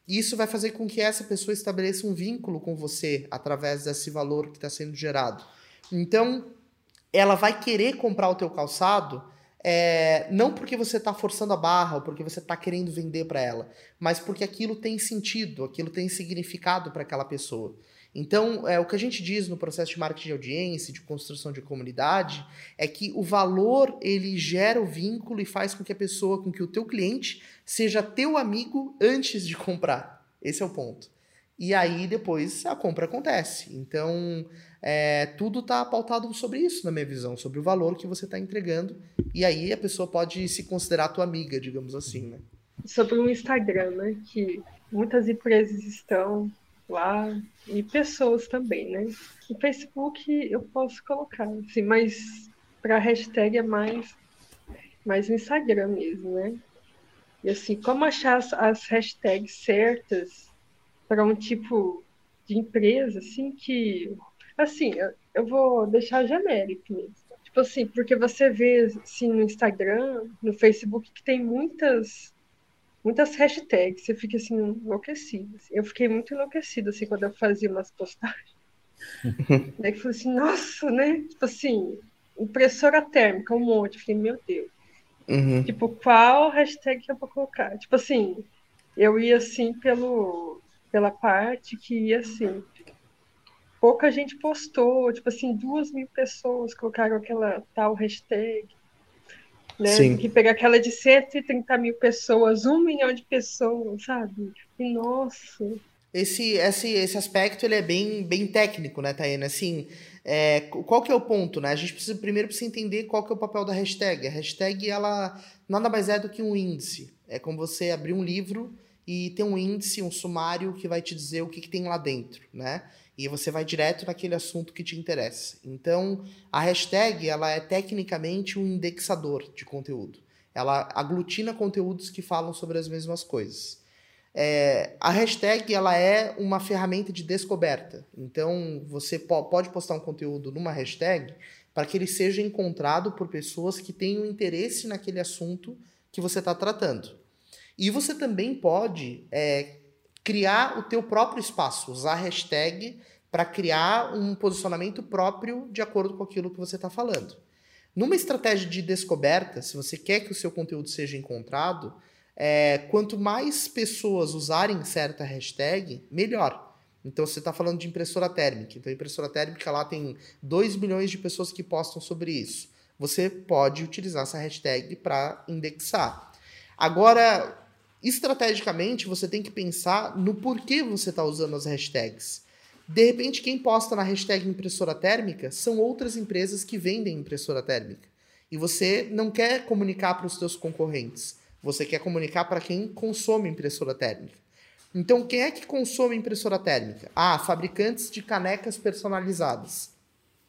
Isso vai fazer com que essa pessoa estabeleça um vínculo com você através desse valor que está sendo gerado. Então, ela vai querer comprar o teu calçado é, não porque você está forçando a barra ou porque você está querendo vender para ela, mas porque aquilo tem sentido, aquilo tem significado para aquela pessoa. Então, é, o que a gente diz no processo de marketing de audiência, de construção de comunidade, é que o valor ele gera o vínculo e faz com que a pessoa, com que o teu cliente seja teu amigo antes de comprar. Esse é o ponto. E aí depois a compra acontece. Então, é, tudo está pautado sobre isso, na minha visão, sobre o valor que você está entregando. E aí a pessoa pode se considerar tua amiga, digamos assim, né? Sobre o Instagram, né? Que muitas empresas estão lá e pessoas também, né? No Facebook eu posso colocar, assim, mas para hashtag é mais, mais no Instagram mesmo, né? E assim, como achar as, as hashtags certas para um tipo de empresa, assim, que Assim, eu vou deixar genérico mesmo. Tipo assim, porque você vê assim, no Instagram, no Facebook, que tem muitas muitas hashtags, você fica assim, enlouquecido. Assim. Eu fiquei muito enlouquecida assim, quando eu fazia umas postagens. Daí eu falei assim, nossa, né? Tipo assim, impressora térmica, um monte. Eu falei, meu Deus. Uhum. Tipo, qual hashtag que eu vou colocar? Tipo assim, eu ia assim pelo, pela parte que ia assim, pouca gente postou, tipo assim, duas mil pessoas colocaram aquela tal hashtag. Né? Sim. Que pegar aquela de 130 mil pessoas, um milhão de pessoas, sabe? E nossa. Esse, esse, esse aspecto ele é bem, bem técnico, né, Taina? Assim, é, qual que é o ponto, né? A gente precisa primeiro precisa entender qual que é o papel da hashtag. A hashtag, ela nada mais é do que um índice. É como você abrir um livro e ter um índice, um sumário que vai te dizer o que, que tem lá dentro, né? E você vai direto naquele assunto que te interessa. Então, a hashtag ela é tecnicamente um indexador de conteúdo. Ela aglutina conteúdos que falam sobre as mesmas coisas. É, a hashtag ela é uma ferramenta de descoberta. Então, você po pode postar um conteúdo numa hashtag para que ele seja encontrado por pessoas que tenham interesse naquele assunto que você está tratando. E você também pode é, criar o teu próprio espaço, usar hashtag para criar um posicionamento próprio de acordo com aquilo que você está falando. Numa estratégia de descoberta, se você quer que o seu conteúdo seja encontrado, é, quanto mais pessoas usarem certa hashtag, melhor. Então você está falando de impressora térmica. Então impressora térmica lá tem 2 milhões de pessoas que postam sobre isso. Você pode utilizar essa hashtag para indexar. Agora, estrategicamente, você tem que pensar no porquê você está usando as hashtags. De repente, quem posta na hashtag impressora térmica são outras empresas que vendem impressora térmica. E você não quer comunicar para os seus concorrentes. Você quer comunicar para quem consome impressora térmica. Então, quem é que consome impressora térmica? Ah, fabricantes de canecas personalizadas.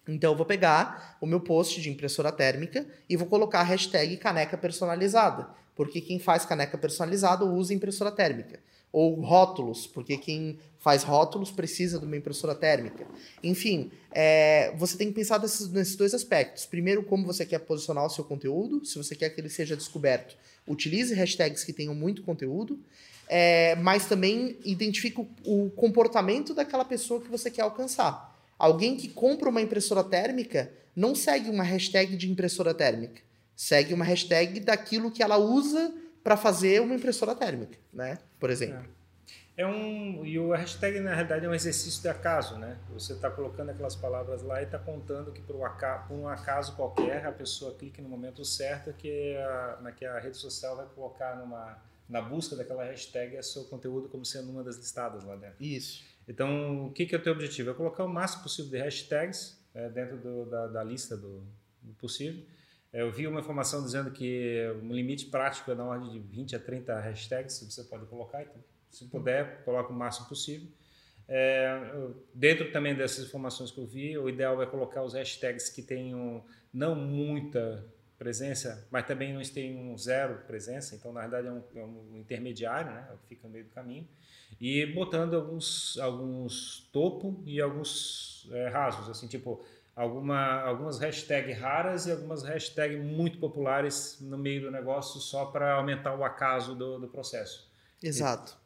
Então, eu vou pegar o meu post de impressora térmica e vou colocar a hashtag caneca personalizada, porque quem faz caneca personalizada usa impressora térmica. Ou rótulos, porque quem faz rótulos precisa de uma impressora térmica. Enfim, é, você tem que pensar nesses, nesses dois aspectos. Primeiro, como você quer posicionar o seu conteúdo, se você quer que ele seja descoberto, utilize hashtags que tenham muito conteúdo é, mas também identifica o, o comportamento daquela pessoa que você quer alcançar. Alguém que compra uma impressora térmica não segue uma hashtag de impressora térmica, segue uma hashtag daquilo que ela usa para fazer uma impressora térmica, né? Por exemplo. É. é um e o hashtag na realidade é um exercício de acaso, né? Você está colocando aquelas palavras lá e está contando que por um, acaso, por um acaso qualquer a pessoa clique no momento certo que a, né, que a rede social vai colocar numa na busca daquela hashtag é seu conteúdo como sendo uma das listadas lá dentro. Isso. Então, o que, que é o teu objetivo? É colocar o máximo possível de hashtags é, dentro do, da, da, lista do, do possível. É, eu vi uma informação dizendo que o limite prático é na ordem de 20 a 30 hashtags que você pode colocar. Então, se puder, coloque o máximo possível. É, dentro também dessas informações que eu vi, o ideal é colocar os hashtags que tenham não muita presença, mas também não tem um zero presença, então na verdade é um, é um intermediário, né? É fica no meio do caminho, e botando alguns, alguns topo e alguns é, rasos, assim, tipo alguma, algumas hashtags raras e algumas hashtags muito populares no meio do negócio só para aumentar o acaso do, do processo. Exato.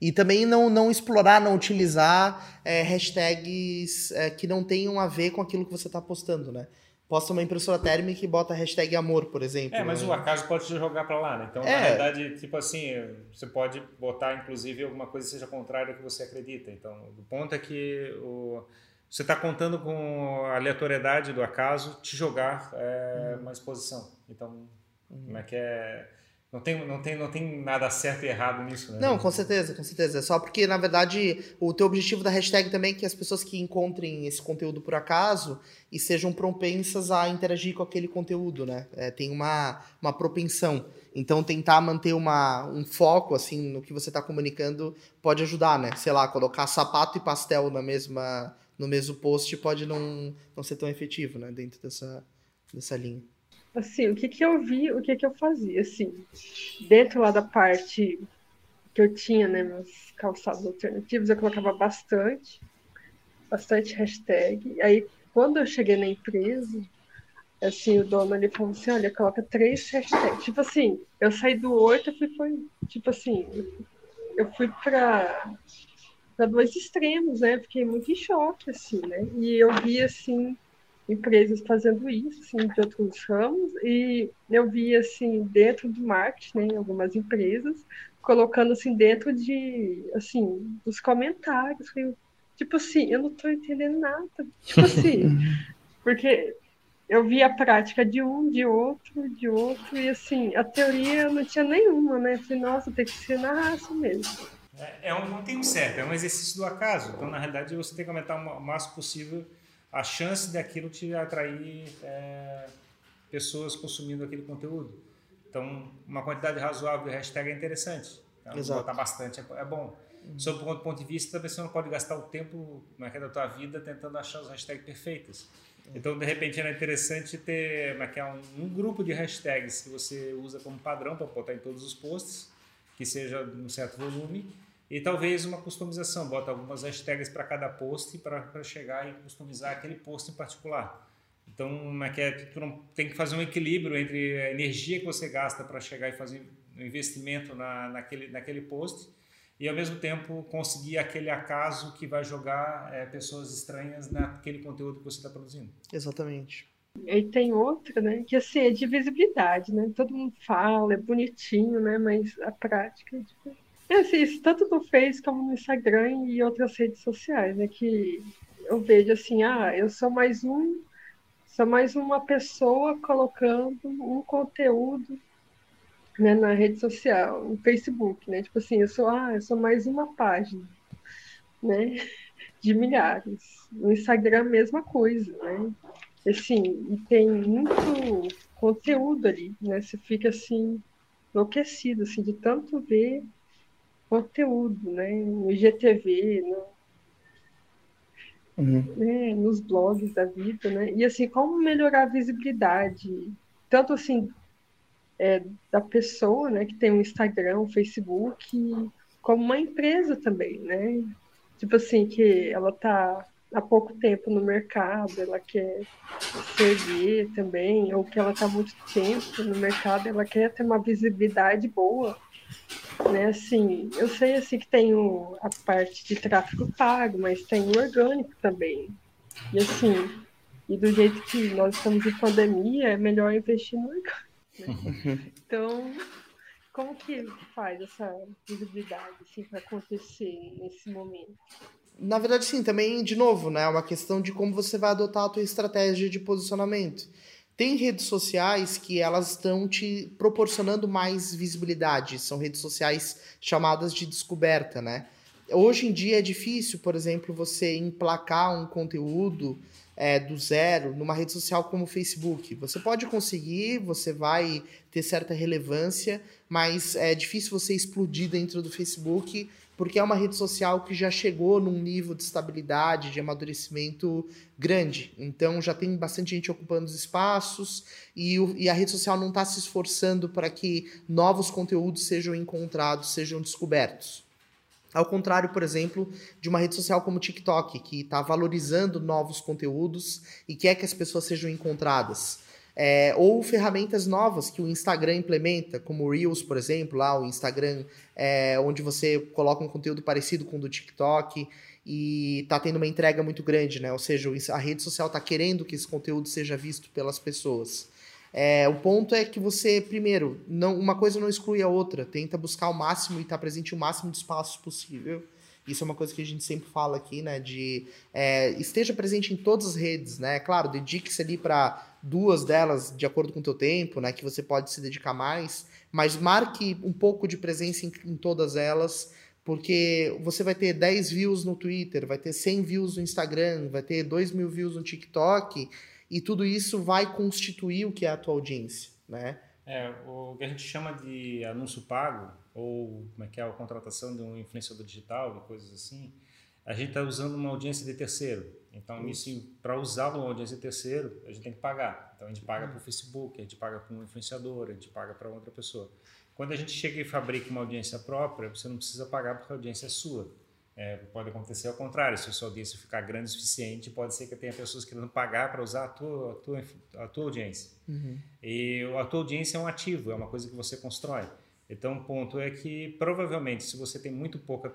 E, e também não, não explorar, não utilizar é, hashtags é, que não tenham a ver com aquilo que você está postando, né? Posta uma impressora térmica e bota a hashtag amor, por exemplo. É, mas né? o acaso pode te jogar para lá, né? Então, é. na verdade, tipo assim, você pode botar, inclusive, alguma coisa que seja contrária ao que você acredita. Então, o ponto é que o, você está contando com a aleatoriedade do acaso te jogar é, uhum. uma exposição. Então, uhum. como é que é não tem, não, tem, não tem nada certo e errado nisso, né? Não, com certeza, com certeza. Só porque, na verdade, o teu objetivo da hashtag também é que as pessoas que encontrem esse conteúdo por acaso e sejam propensas a interagir com aquele conteúdo, né? É, tem uma, uma propensão. Então, tentar manter uma, um foco, assim, no que você está comunicando pode ajudar, né? Sei lá, colocar sapato e pastel na mesma, no mesmo post pode não, não ser tão efetivo, né? Dentro dessa, dessa linha assim, o que que eu vi, o que que eu fazia, assim, dentro lá da parte que eu tinha, né, meus calçados alternativos, eu colocava bastante, bastante hashtag, aí quando eu cheguei na empresa, assim, o dono ali falou assim, olha, coloca três hashtags, tipo assim, eu saí do oito, eu fui, foi, tipo assim, eu fui para para dois extremos, né, fiquei muito em choque, assim, né, e eu vi, assim, empresas fazendo isso, assim, de outros ramos, e eu vi, assim, dentro do marketing, né, algumas empresas, colocando, assim, dentro de, assim, dos comentários, tipo assim, eu não estou entendendo nada, tipo assim, porque eu vi a prática de um, de outro, de outro, e, assim, a teoria não tinha nenhuma, né, falei, nossa, tem que ser na raça mesmo. É, é um, não tem um certo, é um exercício do acaso, então, na realidade, você tem que aumentar o máximo possível a chance daquilo te atrair é, pessoas consumindo aquele conteúdo. Então, uma quantidade razoável de hashtag é interessante. Então, Exato. botar bastante é, é bom. Uhum. Sob o ponto de vista, você não pode gastar o tempo é é, da tua vida tentando achar as hashtags perfeitas. Uhum. Então, de repente, é interessante ter é um, um grupo de hashtags que você usa como padrão para botar em todos os posts que seja um certo volume e talvez uma customização, bota algumas hashtags para cada post para chegar e customizar aquele post em particular. Então, é que é, tu não, tem que fazer um equilíbrio entre a energia que você gasta para chegar e fazer um investimento na, naquele, naquele post e, ao mesmo tempo, conseguir aquele acaso que vai jogar é, pessoas estranhas naquele conteúdo que você está produzindo. Exatamente. E tem outra, né, que assim, é de visibilidade, né? Todo mundo fala, é bonitinho, né? Mas a prática é diferente. É assim, isso tanto no Face como no Instagram e outras redes sociais, né? Que eu vejo assim, ah, eu sou mais um só mais uma pessoa colocando um conteúdo né, na rede social, no Facebook, né? Tipo assim, eu sou, ah, eu sou mais uma página, né? De milhares. No Instagram, mesma coisa, né? Assim, tem muito conteúdo ali, né? Você fica assim, enlouquecido, assim, de tanto ver conteúdo, né? No IGTV, no, uhum. né, nos blogs da vida, né? E assim, como melhorar a visibilidade, tanto assim é, da pessoa, né, que tem um Instagram, um Facebook, como uma empresa também, né? Tipo assim, que ela tá há pouco tempo no mercado, ela quer seguir também, ou que ela está muito tempo no mercado, ela quer ter uma visibilidade boa né? Assim, eu sei assim que tem o, a parte de tráfego pago, mas tem o orgânico também. E assim, e do jeito que nós estamos em pandemia, é melhor investir no orgânico. Né? Então, como que faz essa visibilidade assim, para acontecer nesse momento? Na verdade, sim, também, de novo, né? É uma questão de como você vai adotar a tua estratégia de posicionamento. Tem redes sociais que elas estão te proporcionando mais visibilidade, são redes sociais chamadas de descoberta, né? Hoje em dia é difícil, por exemplo, você emplacar um conteúdo é, do zero numa rede social como o Facebook. Você pode conseguir, você vai ter certa relevância, mas é difícil você explodir dentro do Facebook porque é uma rede social que já chegou num nível de estabilidade, de amadurecimento grande. Então já tem bastante gente ocupando os espaços e, o, e a rede social não está se esforçando para que novos conteúdos sejam encontrados, sejam descobertos. Ao contrário, por exemplo, de uma rede social como o TikTok, que está valorizando novos conteúdos e quer que as pessoas sejam encontradas. É, ou ferramentas novas que o Instagram implementa, como o Reels, por exemplo, lá o Instagram, é, onde você coloca um conteúdo parecido com o do TikTok e está tendo uma entrega muito grande, né? Ou seja, a rede social está querendo que esse conteúdo seja visto pelas pessoas. É, o ponto é que você, primeiro, não, uma coisa não exclui a outra, tenta buscar o máximo e estar tá presente o máximo de espaços possível isso é uma coisa que a gente sempre fala aqui, né? De é, esteja presente em todas as redes, né? Claro, dedique-se ali para duas delas de acordo com o teu tempo, né? Que você pode se dedicar mais, mas marque um pouco de presença em, em todas elas, porque você vai ter 10 views no Twitter, vai ter 100 views no Instagram, vai ter 2 mil views no TikTok, e tudo isso vai constituir o que é a tua audiência, né? É, o que a gente chama de anúncio pago, ou como é que é a contratação de um influenciador digital, coisas assim, a gente está usando uma audiência de terceiro. Então, isso, para usar uma audiência de terceiro, a gente tem que pagar. Então, a gente paga para o Facebook, a gente paga para um influenciador, a gente paga para outra pessoa. Quando a gente chega e fabrica uma audiência própria, você não precisa pagar porque a audiência é sua. É, pode acontecer ao contrário, se a sua audiência ficar grande o suficiente, pode ser que tenha pessoas querendo pagar para usar a tua, a tua, a tua audiência. Uhum. E a tua audiência é um ativo, é uma coisa que você constrói. Então, o ponto é que, provavelmente, se você tem muito pouca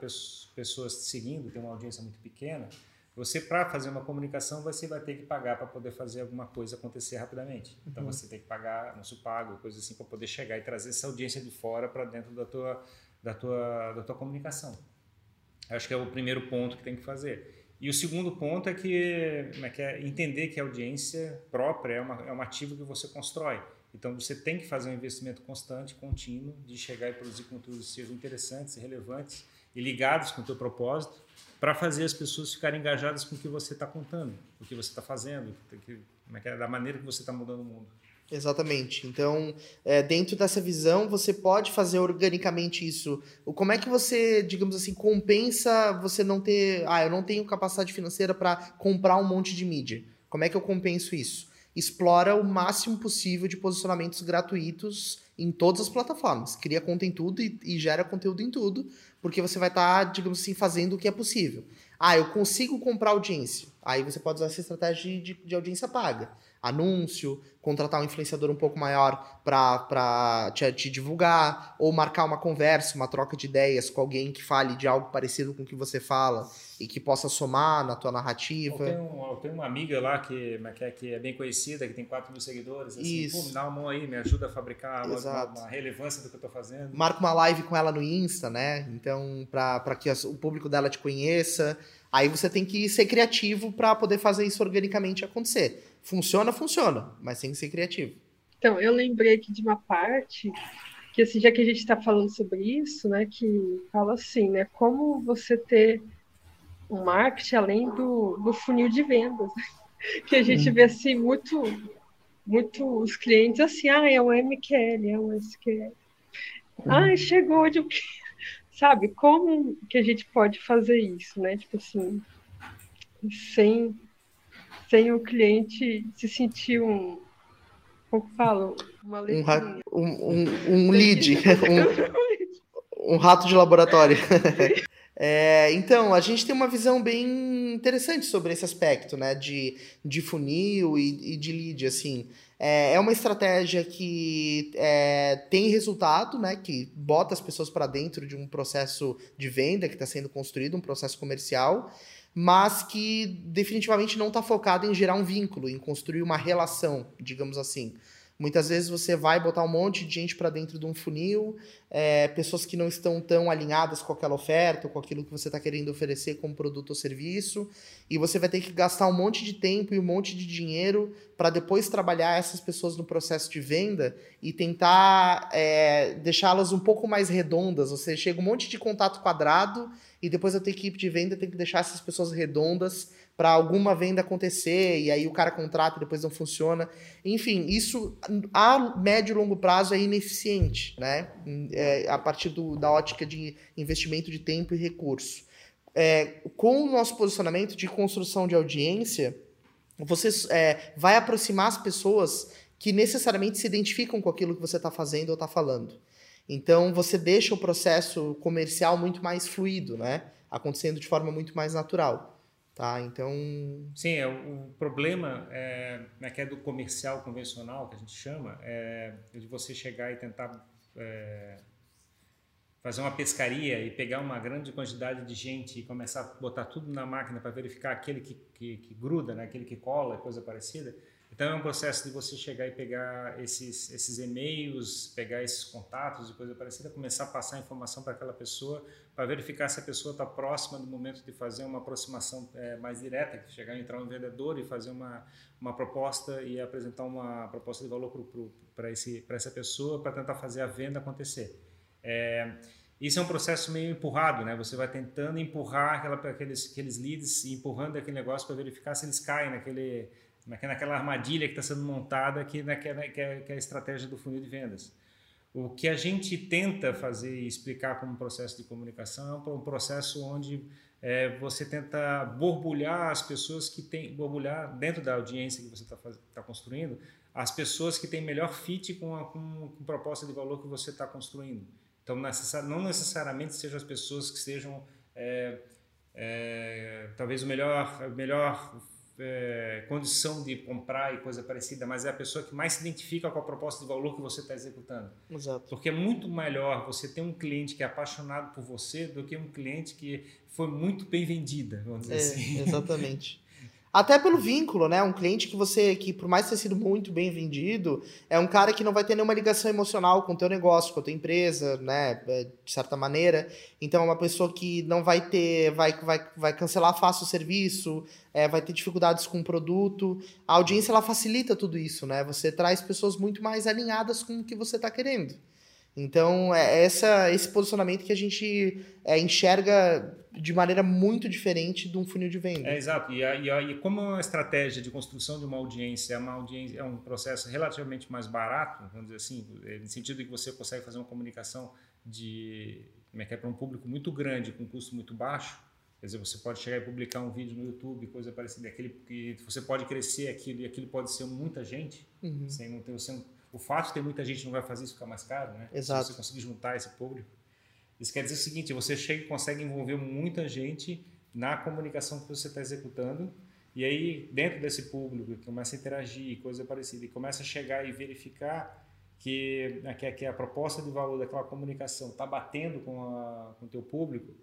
pessoas te seguindo, tem uma audiência muito pequena, você, para fazer uma comunicação, você vai ter que pagar para poder fazer alguma coisa acontecer rapidamente. Então, uhum. você tem que pagar anúncio pago, coisa assim, para poder chegar e trazer essa audiência de fora para dentro da tua, da, tua, da tua comunicação. Acho que é o primeiro ponto que tem que fazer. E o segundo ponto é que, é que é entender que a audiência própria é, uma, é um ativo que você constrói. Então você tem que fazer um investimento constante, contínuo, de chegar e produzir conteúdos que sejam interessantes, relevantes e ligados com o teu propósito, para fazer as pessoas ficarem engajadas com o que você está contando, o que você está fazendo, é, é da maneira que você está mudando o mundo. Exatamente. Então, é, dentro dessa visão, você pode fazer organicamente isso. Como é que você, digamos assim, compensa você não ter. Ah, eu não tenho capacidade financeira para comprar um monte de mídia. Como é que eu compenso isso? Explora o máximo possível de posicionamentos gratuitos em todas as plataformas. Cria conta em tudo e, e gera conteúdo em tudo, porque você vai estar, tá, digamos assim, fazendo o que é possível. Ah, eu consigo comprar audiência. Aí você pode usar essa estratégia de, de audiência paga anúncio, contratar um influenciador um pouco maior para te, te, divulgar, ou marcar uma conversa, uma troca de ideias com alguém que fale de algo parecido com o que você fala e que possa somar na tua narrativa. Eu tenho, eu tenho uma amiga lá que, é que é bem conhecida, que tem 4 mil seguidores. Assim, Isso. Pô, me dá uma mão aí, me ajuda a fabricar uma, uma, relevância do que eu estou fazendo. Marca uma live com ela no Insta, né? Então, para que o público dela te conheça. Aí você tem que ser criativo para poder fazer isso organicamente acontecer. Funciona, funciona, mas tem que ser criativo. Então, eu lembrei aqui de uma parte que, assim, já que a gente está falando sobre isso, né, que fala assim, né, como você ter um marketing além do, do funil de vendas, que a gente vê, assim, muito, muito os clientes assim, ah, é um MQL, é um SQL. Ah, chegou de sabe? Como que a gente pode fazer isso, né? Tipo assim, sem sem o cliente se sentir um. Como falo? Uma um, um, um, um lead. um, um rato de laboratório. É, então, a gente tem uma visão bem interessante sobre esse aspecto, né, de, de funil e, e de lead, assim. É, é uma estratégia que é, tem resultado, né, que bota as pessoas para dentro de um processo de venda que está sendo construído, um processo comercial, mas que definitivamente não está focado em gerar um vínculo, em construir uma relação, digamos assim. Muitas vezes você vai botar um monte de gente para dentro de um funil, é, pessoas que não estão tão alinhadas com aquela oferta, com aquilo que você está querendo oferecer como produto ou serviço, e você vai ter que gastar um monte de tempo e um monte de dinheiro para depois trabalhar essas pessoas no processo de venda e tentar é, deixá-las um pouco mais redondas. Ou seja, chega um monte de contato quadrado e depois a tua equipe de venda tem que deixar essas pessoas redondas para alguma venda acontecer e aí o cara contrata e depois não funciona. Enfim, isso a médio e longo prazo é ineficiente, né? É, a partir do, da ótica de investimento de tempo e recurso. É, com o nosso posicionamento de construção de audiência, você é, vai aproximar as pessoas que necessariamente se identificam com aquilo que você está fazendo ou está falando. Então você deixa o processo comercial muito mais fluido, né? Acontecendo de forma muito mais natural. Tá, então. Sim, é, o problema é, né, que é do comercial convencional, que a gente chama, é de você chegar e tentar é, fazer uma pescaria e pegar uma grande quantidade de gente e começar a botar tudo na máquina para verificar aquele que, que, que, gruda, né, aquele que cola, coisa parecida. Então é um processo de você chegar e pegar esses, esses e-mails, pegar esses contatos e coisa parecida, começar a passar informação para aquela pessoa, para verificar se a pessoa está próxima do momento de fazer uma aproximação é, mais direta, chegar e entrar um vendedor e fazer uma, uma proposta e apresentar uma proposta de valor para essa pessoa para tentar fazer a venda acontecer. É, isso é um processo meio empurrado, né? Você vai tentando empurrar aquela, aqueles, aqueles leads, empurrando aquele negócio para verificar se eles caem naquele naquela armadilha que está sendo montada aqui naquela, que, é, que é a estratégia do funil de vendas. O que a gente tenta fazer e explicar como processo de comunicação é um processo onde é, você tenta borbulhar as pessoas que têm, borbulhar dentro da audiência que você está tá construindo, as pessoas que têm melhor fit com a com, com proposta de valor que você está construindo. Então, não necessariamente sejam as pessoas que sejam é, é, talvez o melhor, melhor é, condição de comprar e coisa parecida, mas é a pessoa que mais se identifica com a proposta de valor que você está executando. Exato. Porque é muito melhor você ter um cliente que é apaixonado por você do que um cliente que foi muito bem vendida, vamos dizer é, assim. Exatamente. Até pelo vínculo, né? Um cliente que você, que por mais ter sido muito bem vendido, é um cara que não vai ter nenhuma ligação emocional com o teu negócio, com a tua empresa, né? É, de certa maneira. Então, é uma pessoa que não vai ter, vai, vai, vai cancelar fácil o serviço, é, vai ter dificuldades com o produto. A audiência, ela facilita tudo isso, né? Você traz pessoas muito mais alinhadas com o que você está querendo. Então, é essa, esse posicionamento que a gente é, enxerga de maneira muito diferente de um funil de venda. É, exato. E, a, e, a, e como uma estratégia de construção de uma audiência é, uma audiência, é um processo relativamente mais barato, vamos dizer assim, é, no sentido de que você consegue fazer uma comunicação de, como é que é, para um público muito grande, com custo muito baixo, Quer dizer, você pode chegar e publicar um vídeo no YouTube, coisa parecida, aquele que você pode crescer aquilo e aquilo pode ser muita gente, uhum. sem não ter, você o fato de ter muita gente não vai fazer isso ficar mais caro, né? Exato. Se você conseguir juntar esse público. Isso quer dizer o seguinte, você chega e consegue envolver muita gente na comunicação que você está executando e aí dentro desse público começa a interagir, coisa parecida, e começa a chegar e verificar que, né, que, que a proposta de valor daquela comunicação está batendo com, o teu público,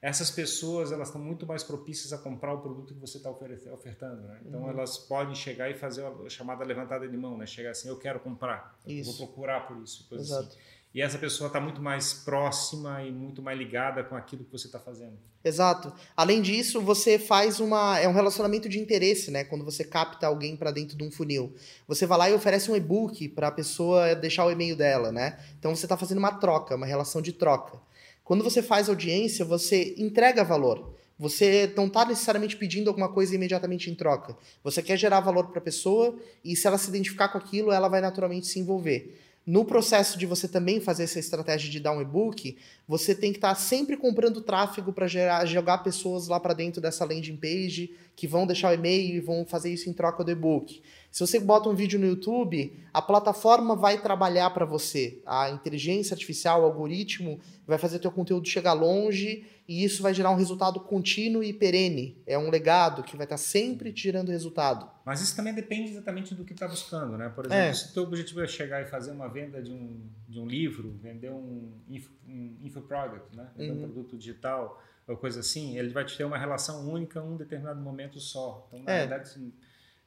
essas pessoas elas estão muito mais propícias a comprar o produto que você está ofertando. Né? Então uhum. elas podem chegar e fazer a chamada levantada de mão, né? chegar assim, eu quero comprar, eu vou procurar por isso. Coisa Exato. Assim. E essa pessoa está muito mais próxima e muito mais ligada com aquilo que você está fazendo. Exato. Além disso, você faz uma. É um relacionamento de interesse, né? Quando você capta alguém para dentro de um funil. Você vai lá e oferece um e-book para a pessoa deixar o e-mail dela, né? Então você está fazendo uma troca, uma relação de troca. Quando você faz audiência, você entrega valor. Você não está necessariamente pedindo alguma coisa imediatamente em troca. Você quer gerar valor para a pessoa e se ela se identificar com aquilo, ela vai naturalmente se envolver. No processo de você também fazer essa estratégia de dar um e-book, você tem que estar tá sempre comprando tráfego para jogar pessoas lá para dentro dessa landing page que vão deixar o e-mail e vão fazer isso em troca do e-book. Se você bota um vídeo no YouTube, a plataforma vai trabalhar para você. A inteligência artificial, o algoritmo, vai fazer teu conteúdo chegar longe e isso vai gerar um resultado contínuo e perene. É um legado que vai estar tá sempre te gerando resultado. Mas isso também depende exatamente do que está buscando, né? Por exemplo, é. se o teu objetivo é chegar e fazer uma venda de um, de um livro, vender um, info, um infoproduct, né? Vender uhum. um produto digital ou coisa assim, ele vai te ter uma relação única em um determinado momento só. Então, na é. verdade,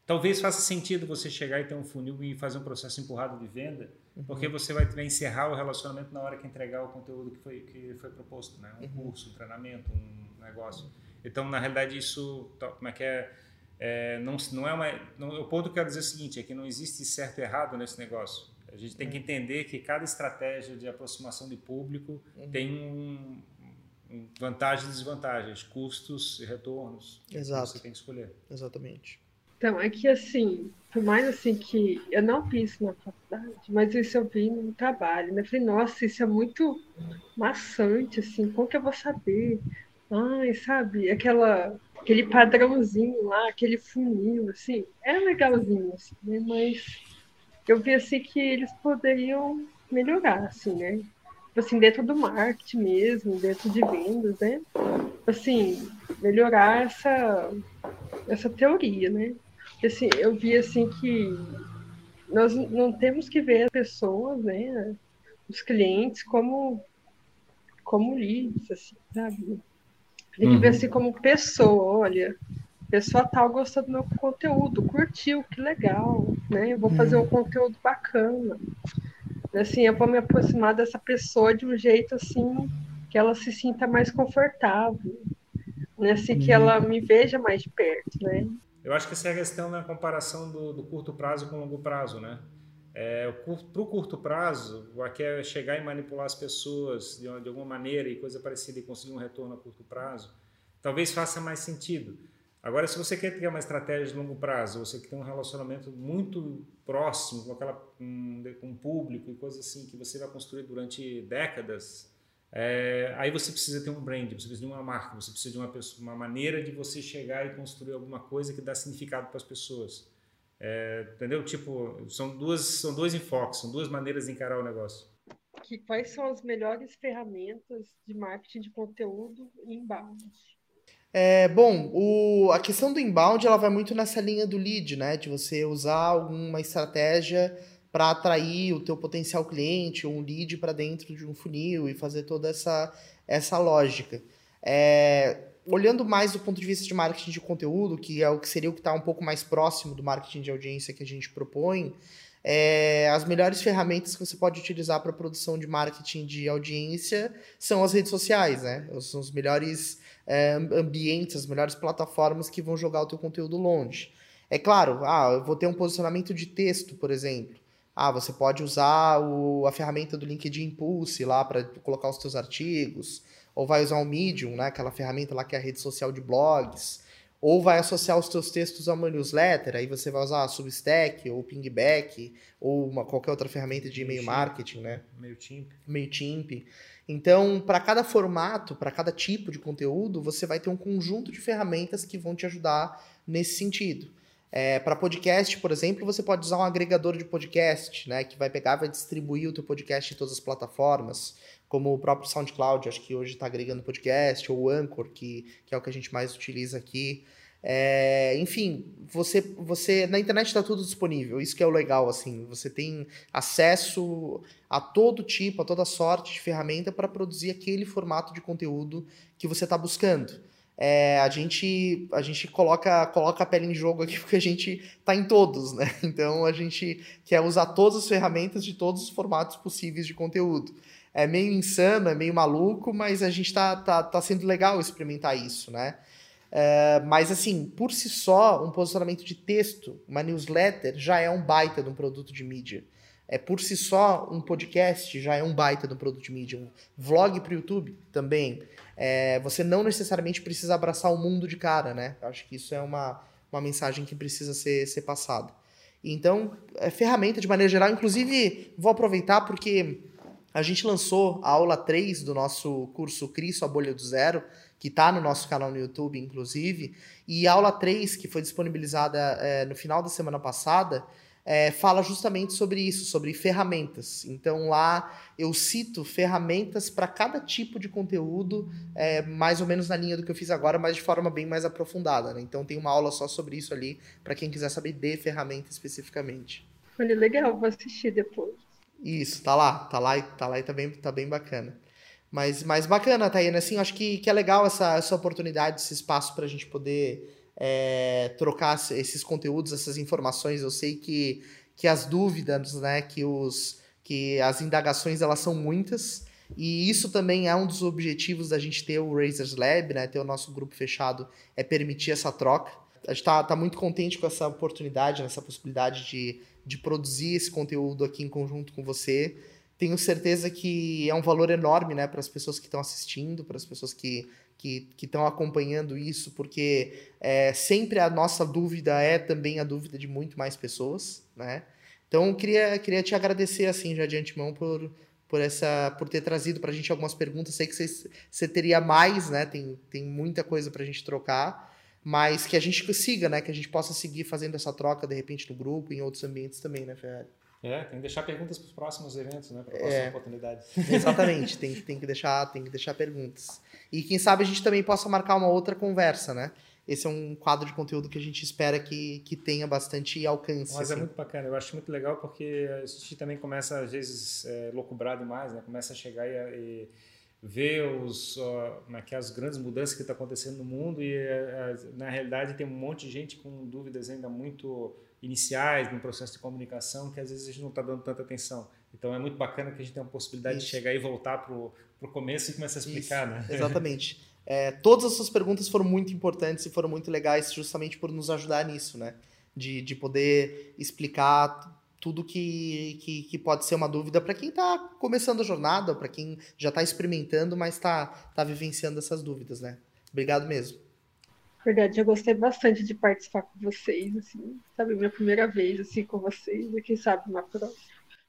Talvez faça sentido você chegar e ter um funil e fazer um processo empurrado de venda, uhum. porque você vai, vai, encerrar o relacionamento na hora que entregar o conteúdo que foi, que foi proposto, né? Um uhum. curso, um treinamento, um negócio. Então, na realidade, isso, como é que é? é não, não é uma. Não, o ponto que eu quero dizer é o seguinte: é que não existe certo e errado nesse negócio. A gente tem que uhum. entender que cada estratégia de aproximação de público uhum. tem um, um vantagens e desvantagens, custos e retornos. Exato. Que você tem que escolher. Exatamente. Então, é que assim, por mais assim que eu não isso na faculdade, mas isso eu vi no trabalho, né? Eu falei, nossa, isso é muito maçante, assim, como que eu vou saber? Ai, sabe, aquela, aquele padrãozinho lá, aquele funil, assim, é legalzinho, assim, né? Mas eu vi assim que eles poderiam melhorar, assim, né? Tipo assim, dentro do marketing mesmo, dentro de vendas, né? Assim, melhorar essa, essa teoria, né? Assim, eu vi assim que nós não temos que ver as pessoas, né, os clientes como como leads, assim, sabe? Tem que uhum. ver assim como pessoa, olha, pessoa tal gostou do meu conteúdo, curtiu, que legal, né? Eu vou fazer um uhum. conteúdo bacana. Assim, eu vou me aproximar dessa pessoa de um jeito assim que ela se sinta mais confortável, né? Assim, que uhum. ela me veja mais de perto, né? Eu acho que essa é a questão da comparação do, do curto prazo com o longo prazo, né? É, para o curto prazo, quer é chegar e manipular as pessoas de, de, alguma maneira e coisa parecida e conseguir um retorno a curto prazo, talvez faça mais sentido. Agora, se você quer ter uma estratégia de longo prazo, você quer ter um relacionamento muito próximo com, aquela, com, com o público e coisas assim que você vai construir durante décadas, é, aí você precisa ter um brand, você precisa de uma marca, você precisa de uma, pessoa, uma maneira de você chegar e construir alguma coisa que dá significado para as pessoas. É, entendeu? Tipo, são duas, são dois enfoques, são duas maneiras de encarar o negócio. Que, quais são as melhores ferramentas de marketing de conteúdo inbound? É, bom, o, a questão do inbound ela vai muito nessa linha do lead, né? De você usar alguma estratégia para atrair o teu potencial cliente um lead para dentro de um funil e fazer toda essa, essa lógica. É, olhando mais do ponto de vista de marketing de conteúdo, que é o que seria o que está um pouco mais próximo do marketing de audiência que a gente propõe, é, as melhores ferramentas que você pode utilizar para produção de marketing de audiência são as redes sociais, né? São os melhores é, ambientes, as melhores plataformas que vão jogar o teu conteúdo longe. É claro, ah, eu vou ter um posicionamento de texto, por exemplo. Ah, você pode usar o, a ferramenta do LinkedIn Impulse lá para colocar os seus artigos, ou vai usar o Medium, né, aquela ferramenta lá que é a rede social de blogs, ou vai associar os seus textos a uma newsletter, aí você vai usar a Substack, ou Pingback, ou uma, qualquer outra ferramenta de e-mail marketing, né? MailChimp. MailChimp. Então, para cada formato, para cada tipo de conteúdo, você vai ter um conjunto de ferramentas que vão te ajudar nesse sentido. É, para podcast, por exemplo, você pode usar um agregador de podcast, né, que vai pegar, vai distribuir o teu podcast em todas as plataformas, como o próprio SoundCloud, acho que hoje está agregando podcast, ou o Anchor, que, que é o que a gente mais utiliza aqui. É, enfim, você, você na internet está tudo disponível. Isso que é o legal, assim. Você tem acesso a todo tipo, a toda sorte de ferramenta para produzir aquele formato de conteúdo que você está buscando. É, a gente a gente coloca coloca a pele em jogo aqui porque a gente está em todos, né? Então a gente quer usar todas as ferramentas de todos os formatos possíveis de conteúdo. É meio insano, é meio maluco, mas a gente está tá, tá sendo legal experimentar isso, né? É, mas assim, por si só, um posicionamento de texto, uma newsletter, já é um baita de um produto de mídia. É por si só um podcast já é um baita um produto de mídia. Um vlog para o YouTube também. É, você não necessariamente precisa abraçar o mundo de cara, né? Acho que isso é uma, uma mensagem que precisa ser, ser passada. Então, é ferramenta de maneira geral. Inclusive, vou aproveitar porque a gente lançou a aula 3 do nosso curso Crie Sua Bolha do Zero, que está no nosso canal no YouTube, inclusive. E a aula 3, que foi disponibilizada é, no final da semana passada, é, fala justamente sobre isso, sobre ferramentas. Então lá eu cito ferramentas para cada tipo de conteúdo, é, mais ou menos na linha do que eu fiz agora, mas de forma bem mais aprofundada. Né? Então tem uma aula só sobre isso ali, para quem quiser saber de ferramenta especificamente. Olha, legal, vou assistir depois. Isso, tá lá, tá lá, tá lá e tá bem, tá bem bacana. Mas, mas bacana, Thaína, assim, acho que, que é legal essa, essa oportunidade, esse espaço para a gente poder é, trocar esses conteúdos, essas informações. Eu sei que, que as dúvidas, né, que, os, que as indagações, elas são muitas. E isso também é um dos objetivos da gente ter o Razors Lab, né, ter o nosso grupo fechado, é permitir essa troca. A gente está tá muito contente com essa oportunidade, essa possibilidade de, de produzir esse conteúdo aqui em conjunto com você. Tenho certeza que é um valor enorme né, para as pessoas que estão assistindo, para as pessoas que que estão acompanhando isso, porque é, sempre a nossa dúvida é também a dúvida de muito mais pessoas, né? Então, queria, queria te agradecer, assim, já de antemão, por, por, essa, por ter trazido para a gente algumas perguntas. Sei que você teria mais, né? Tem, tem muita coisa para a gente trocar, mas que a gente siga, né? Que a gente possa seguir fazendo essa troca, de repente, no grupo, em outros ambientes também, né, Ferrari? É, tem que deixar perguntas para os próximos eventos, né? Para próximas é, oportunidades. Exatamente, tem, tem, que deixar, tem que deixar perguntas. E quem sabe a gente também possa marcar uma outra conversa, né? Esse é um quadro de conteúdo que a gente espera que, que tenha bastante alcance. Mas é assim. é muito bacana, eu acho muito legal porque a gente também começa, às vezes, é, loucubrar demais, né? Começa a chegar e, e ver os, como é é, as grandes mudanças que estão tá acontecendo no mundo e, na realidade, tem um monte de gente com dúvidas ainda muito iniciais no processo de comunicação que às vezes a gente não está dando tanta atenção. Então é muito bacana que a gente tenha a possibilidade Isso. de chegar e voltar para o começo e começar a explicar, Isso. né? Exatamente. É, todas as suas perguntas foram muito importantes e foram muito legais justamente por nos ajudar nisso, né? De, de poder explicar tudo que, que, que pode ser uma dúvida para quem está começando a jornada, para quem já está experimentando, mas está tá vivenciando essas dúvidas, né? Obrigado mesmo. Verdade, eu gostei bastante de participar com vocês, assim, sabe, minha primeira vez, assim, com vocês, e quem sabe na próxima.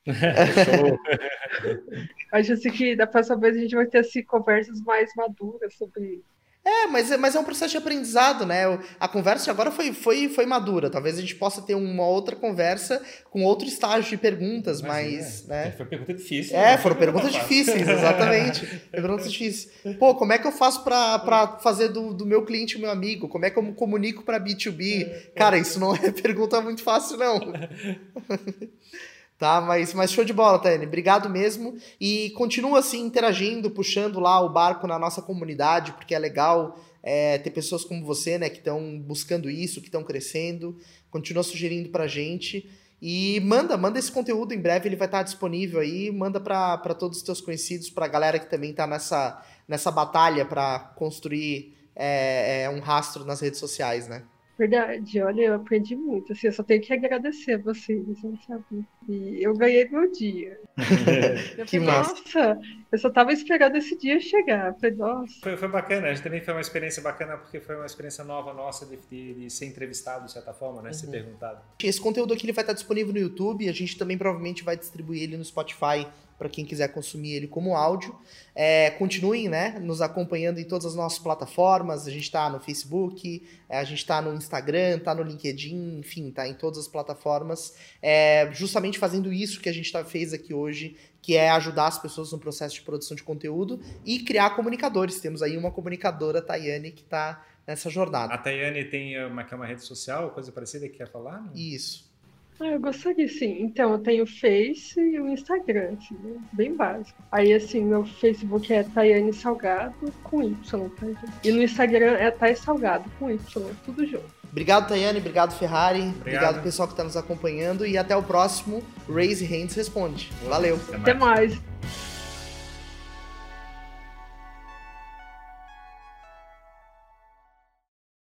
Acho assim que da próxima vez a gente vai ter assim, conversas mais maduras sobre é, mas, é, mas é um processo de aprendizado, né? A conversa agora foi, foi, foi madura. Talvez a gente possa ter uma outra conversa com outro estágio de perguntas, mas. Né? Foi pergunta difícil. É, né? foram perguntas difíceis, exatamente. perguntas difíceis. Pô, como é que eu faço para fazer do, do meu cliente o meu amigo? Como é que eu comunico para B2B? Cara, isso não é pergunta muito fácil, não. Tá, mas, mas show de bola, Tânia. Obrigado mesmo. E continua assim interagindo, puxando lá o barco na nossa comunidade, porque é legal é, ter pessoas como você, né, que estão buscando isso, que estão crescendo. Continua sugerindo pra gente. E manda, manda esse conteúdo, em breve ele vai estar disponível aí. Manda para todos os teus conhecidos, para a galera que também está nessa, nessa batalha para construir é, é, um rastro nas redes sociais, né? Verdade, olha, eu aprendi muito. Assim, eu só tenho que agradecer a vocês, sabe? e eu ganhei meu dia. Eu Que falei, massa. Nossa, eu só tava esperando esse dia chegar. Falei, nossa. Foi, foi bacana, a gente também foi uma experiência bacana porque foi uma experiência nova nossa de, de- de ser entrevistado, de certa forma, né? Ser Uhum. perguntado. Esse conteúdo aqui ele vai estar disponível no YouTube. A gente também provavelmente vai distribuir ele no Spotify para quem quiser consumir ele como áudio. É, continuem, né, nos acompanhando em todas as nossas plataformas. A gente está no Facebook, é, a gente está no Instagram, está no LinkedIn, enfim, tá em todas as plataformas. É, justamente fazendo isso que a gente tá, fez aqui hoje, que é ajudar as pessoas no processo de produção de conteúdo e criar comunicadores. Temos aí uma comunicadora, Tayane, que está nessa jornada. A Tayane tem uma, que é uma rede social, coisa parecida que quer falar? Não? Isso. Ah, eu gostaria, sim. Então, eu tenho o Face e o Instagram, assim, né? bem básico. Aí, assim, meu Facebook é Tayane Salgado com Y, tá? gente? E no Instagram é Thay Salgado com Y, tudo junto. Obrigado, Tayane. Obrigado, Ferrari. Obrigado, Obrigado. pessoal que está nos acompanhando. E até o próximo Raise Hands Responde. Valeu. Até mais. Até mais.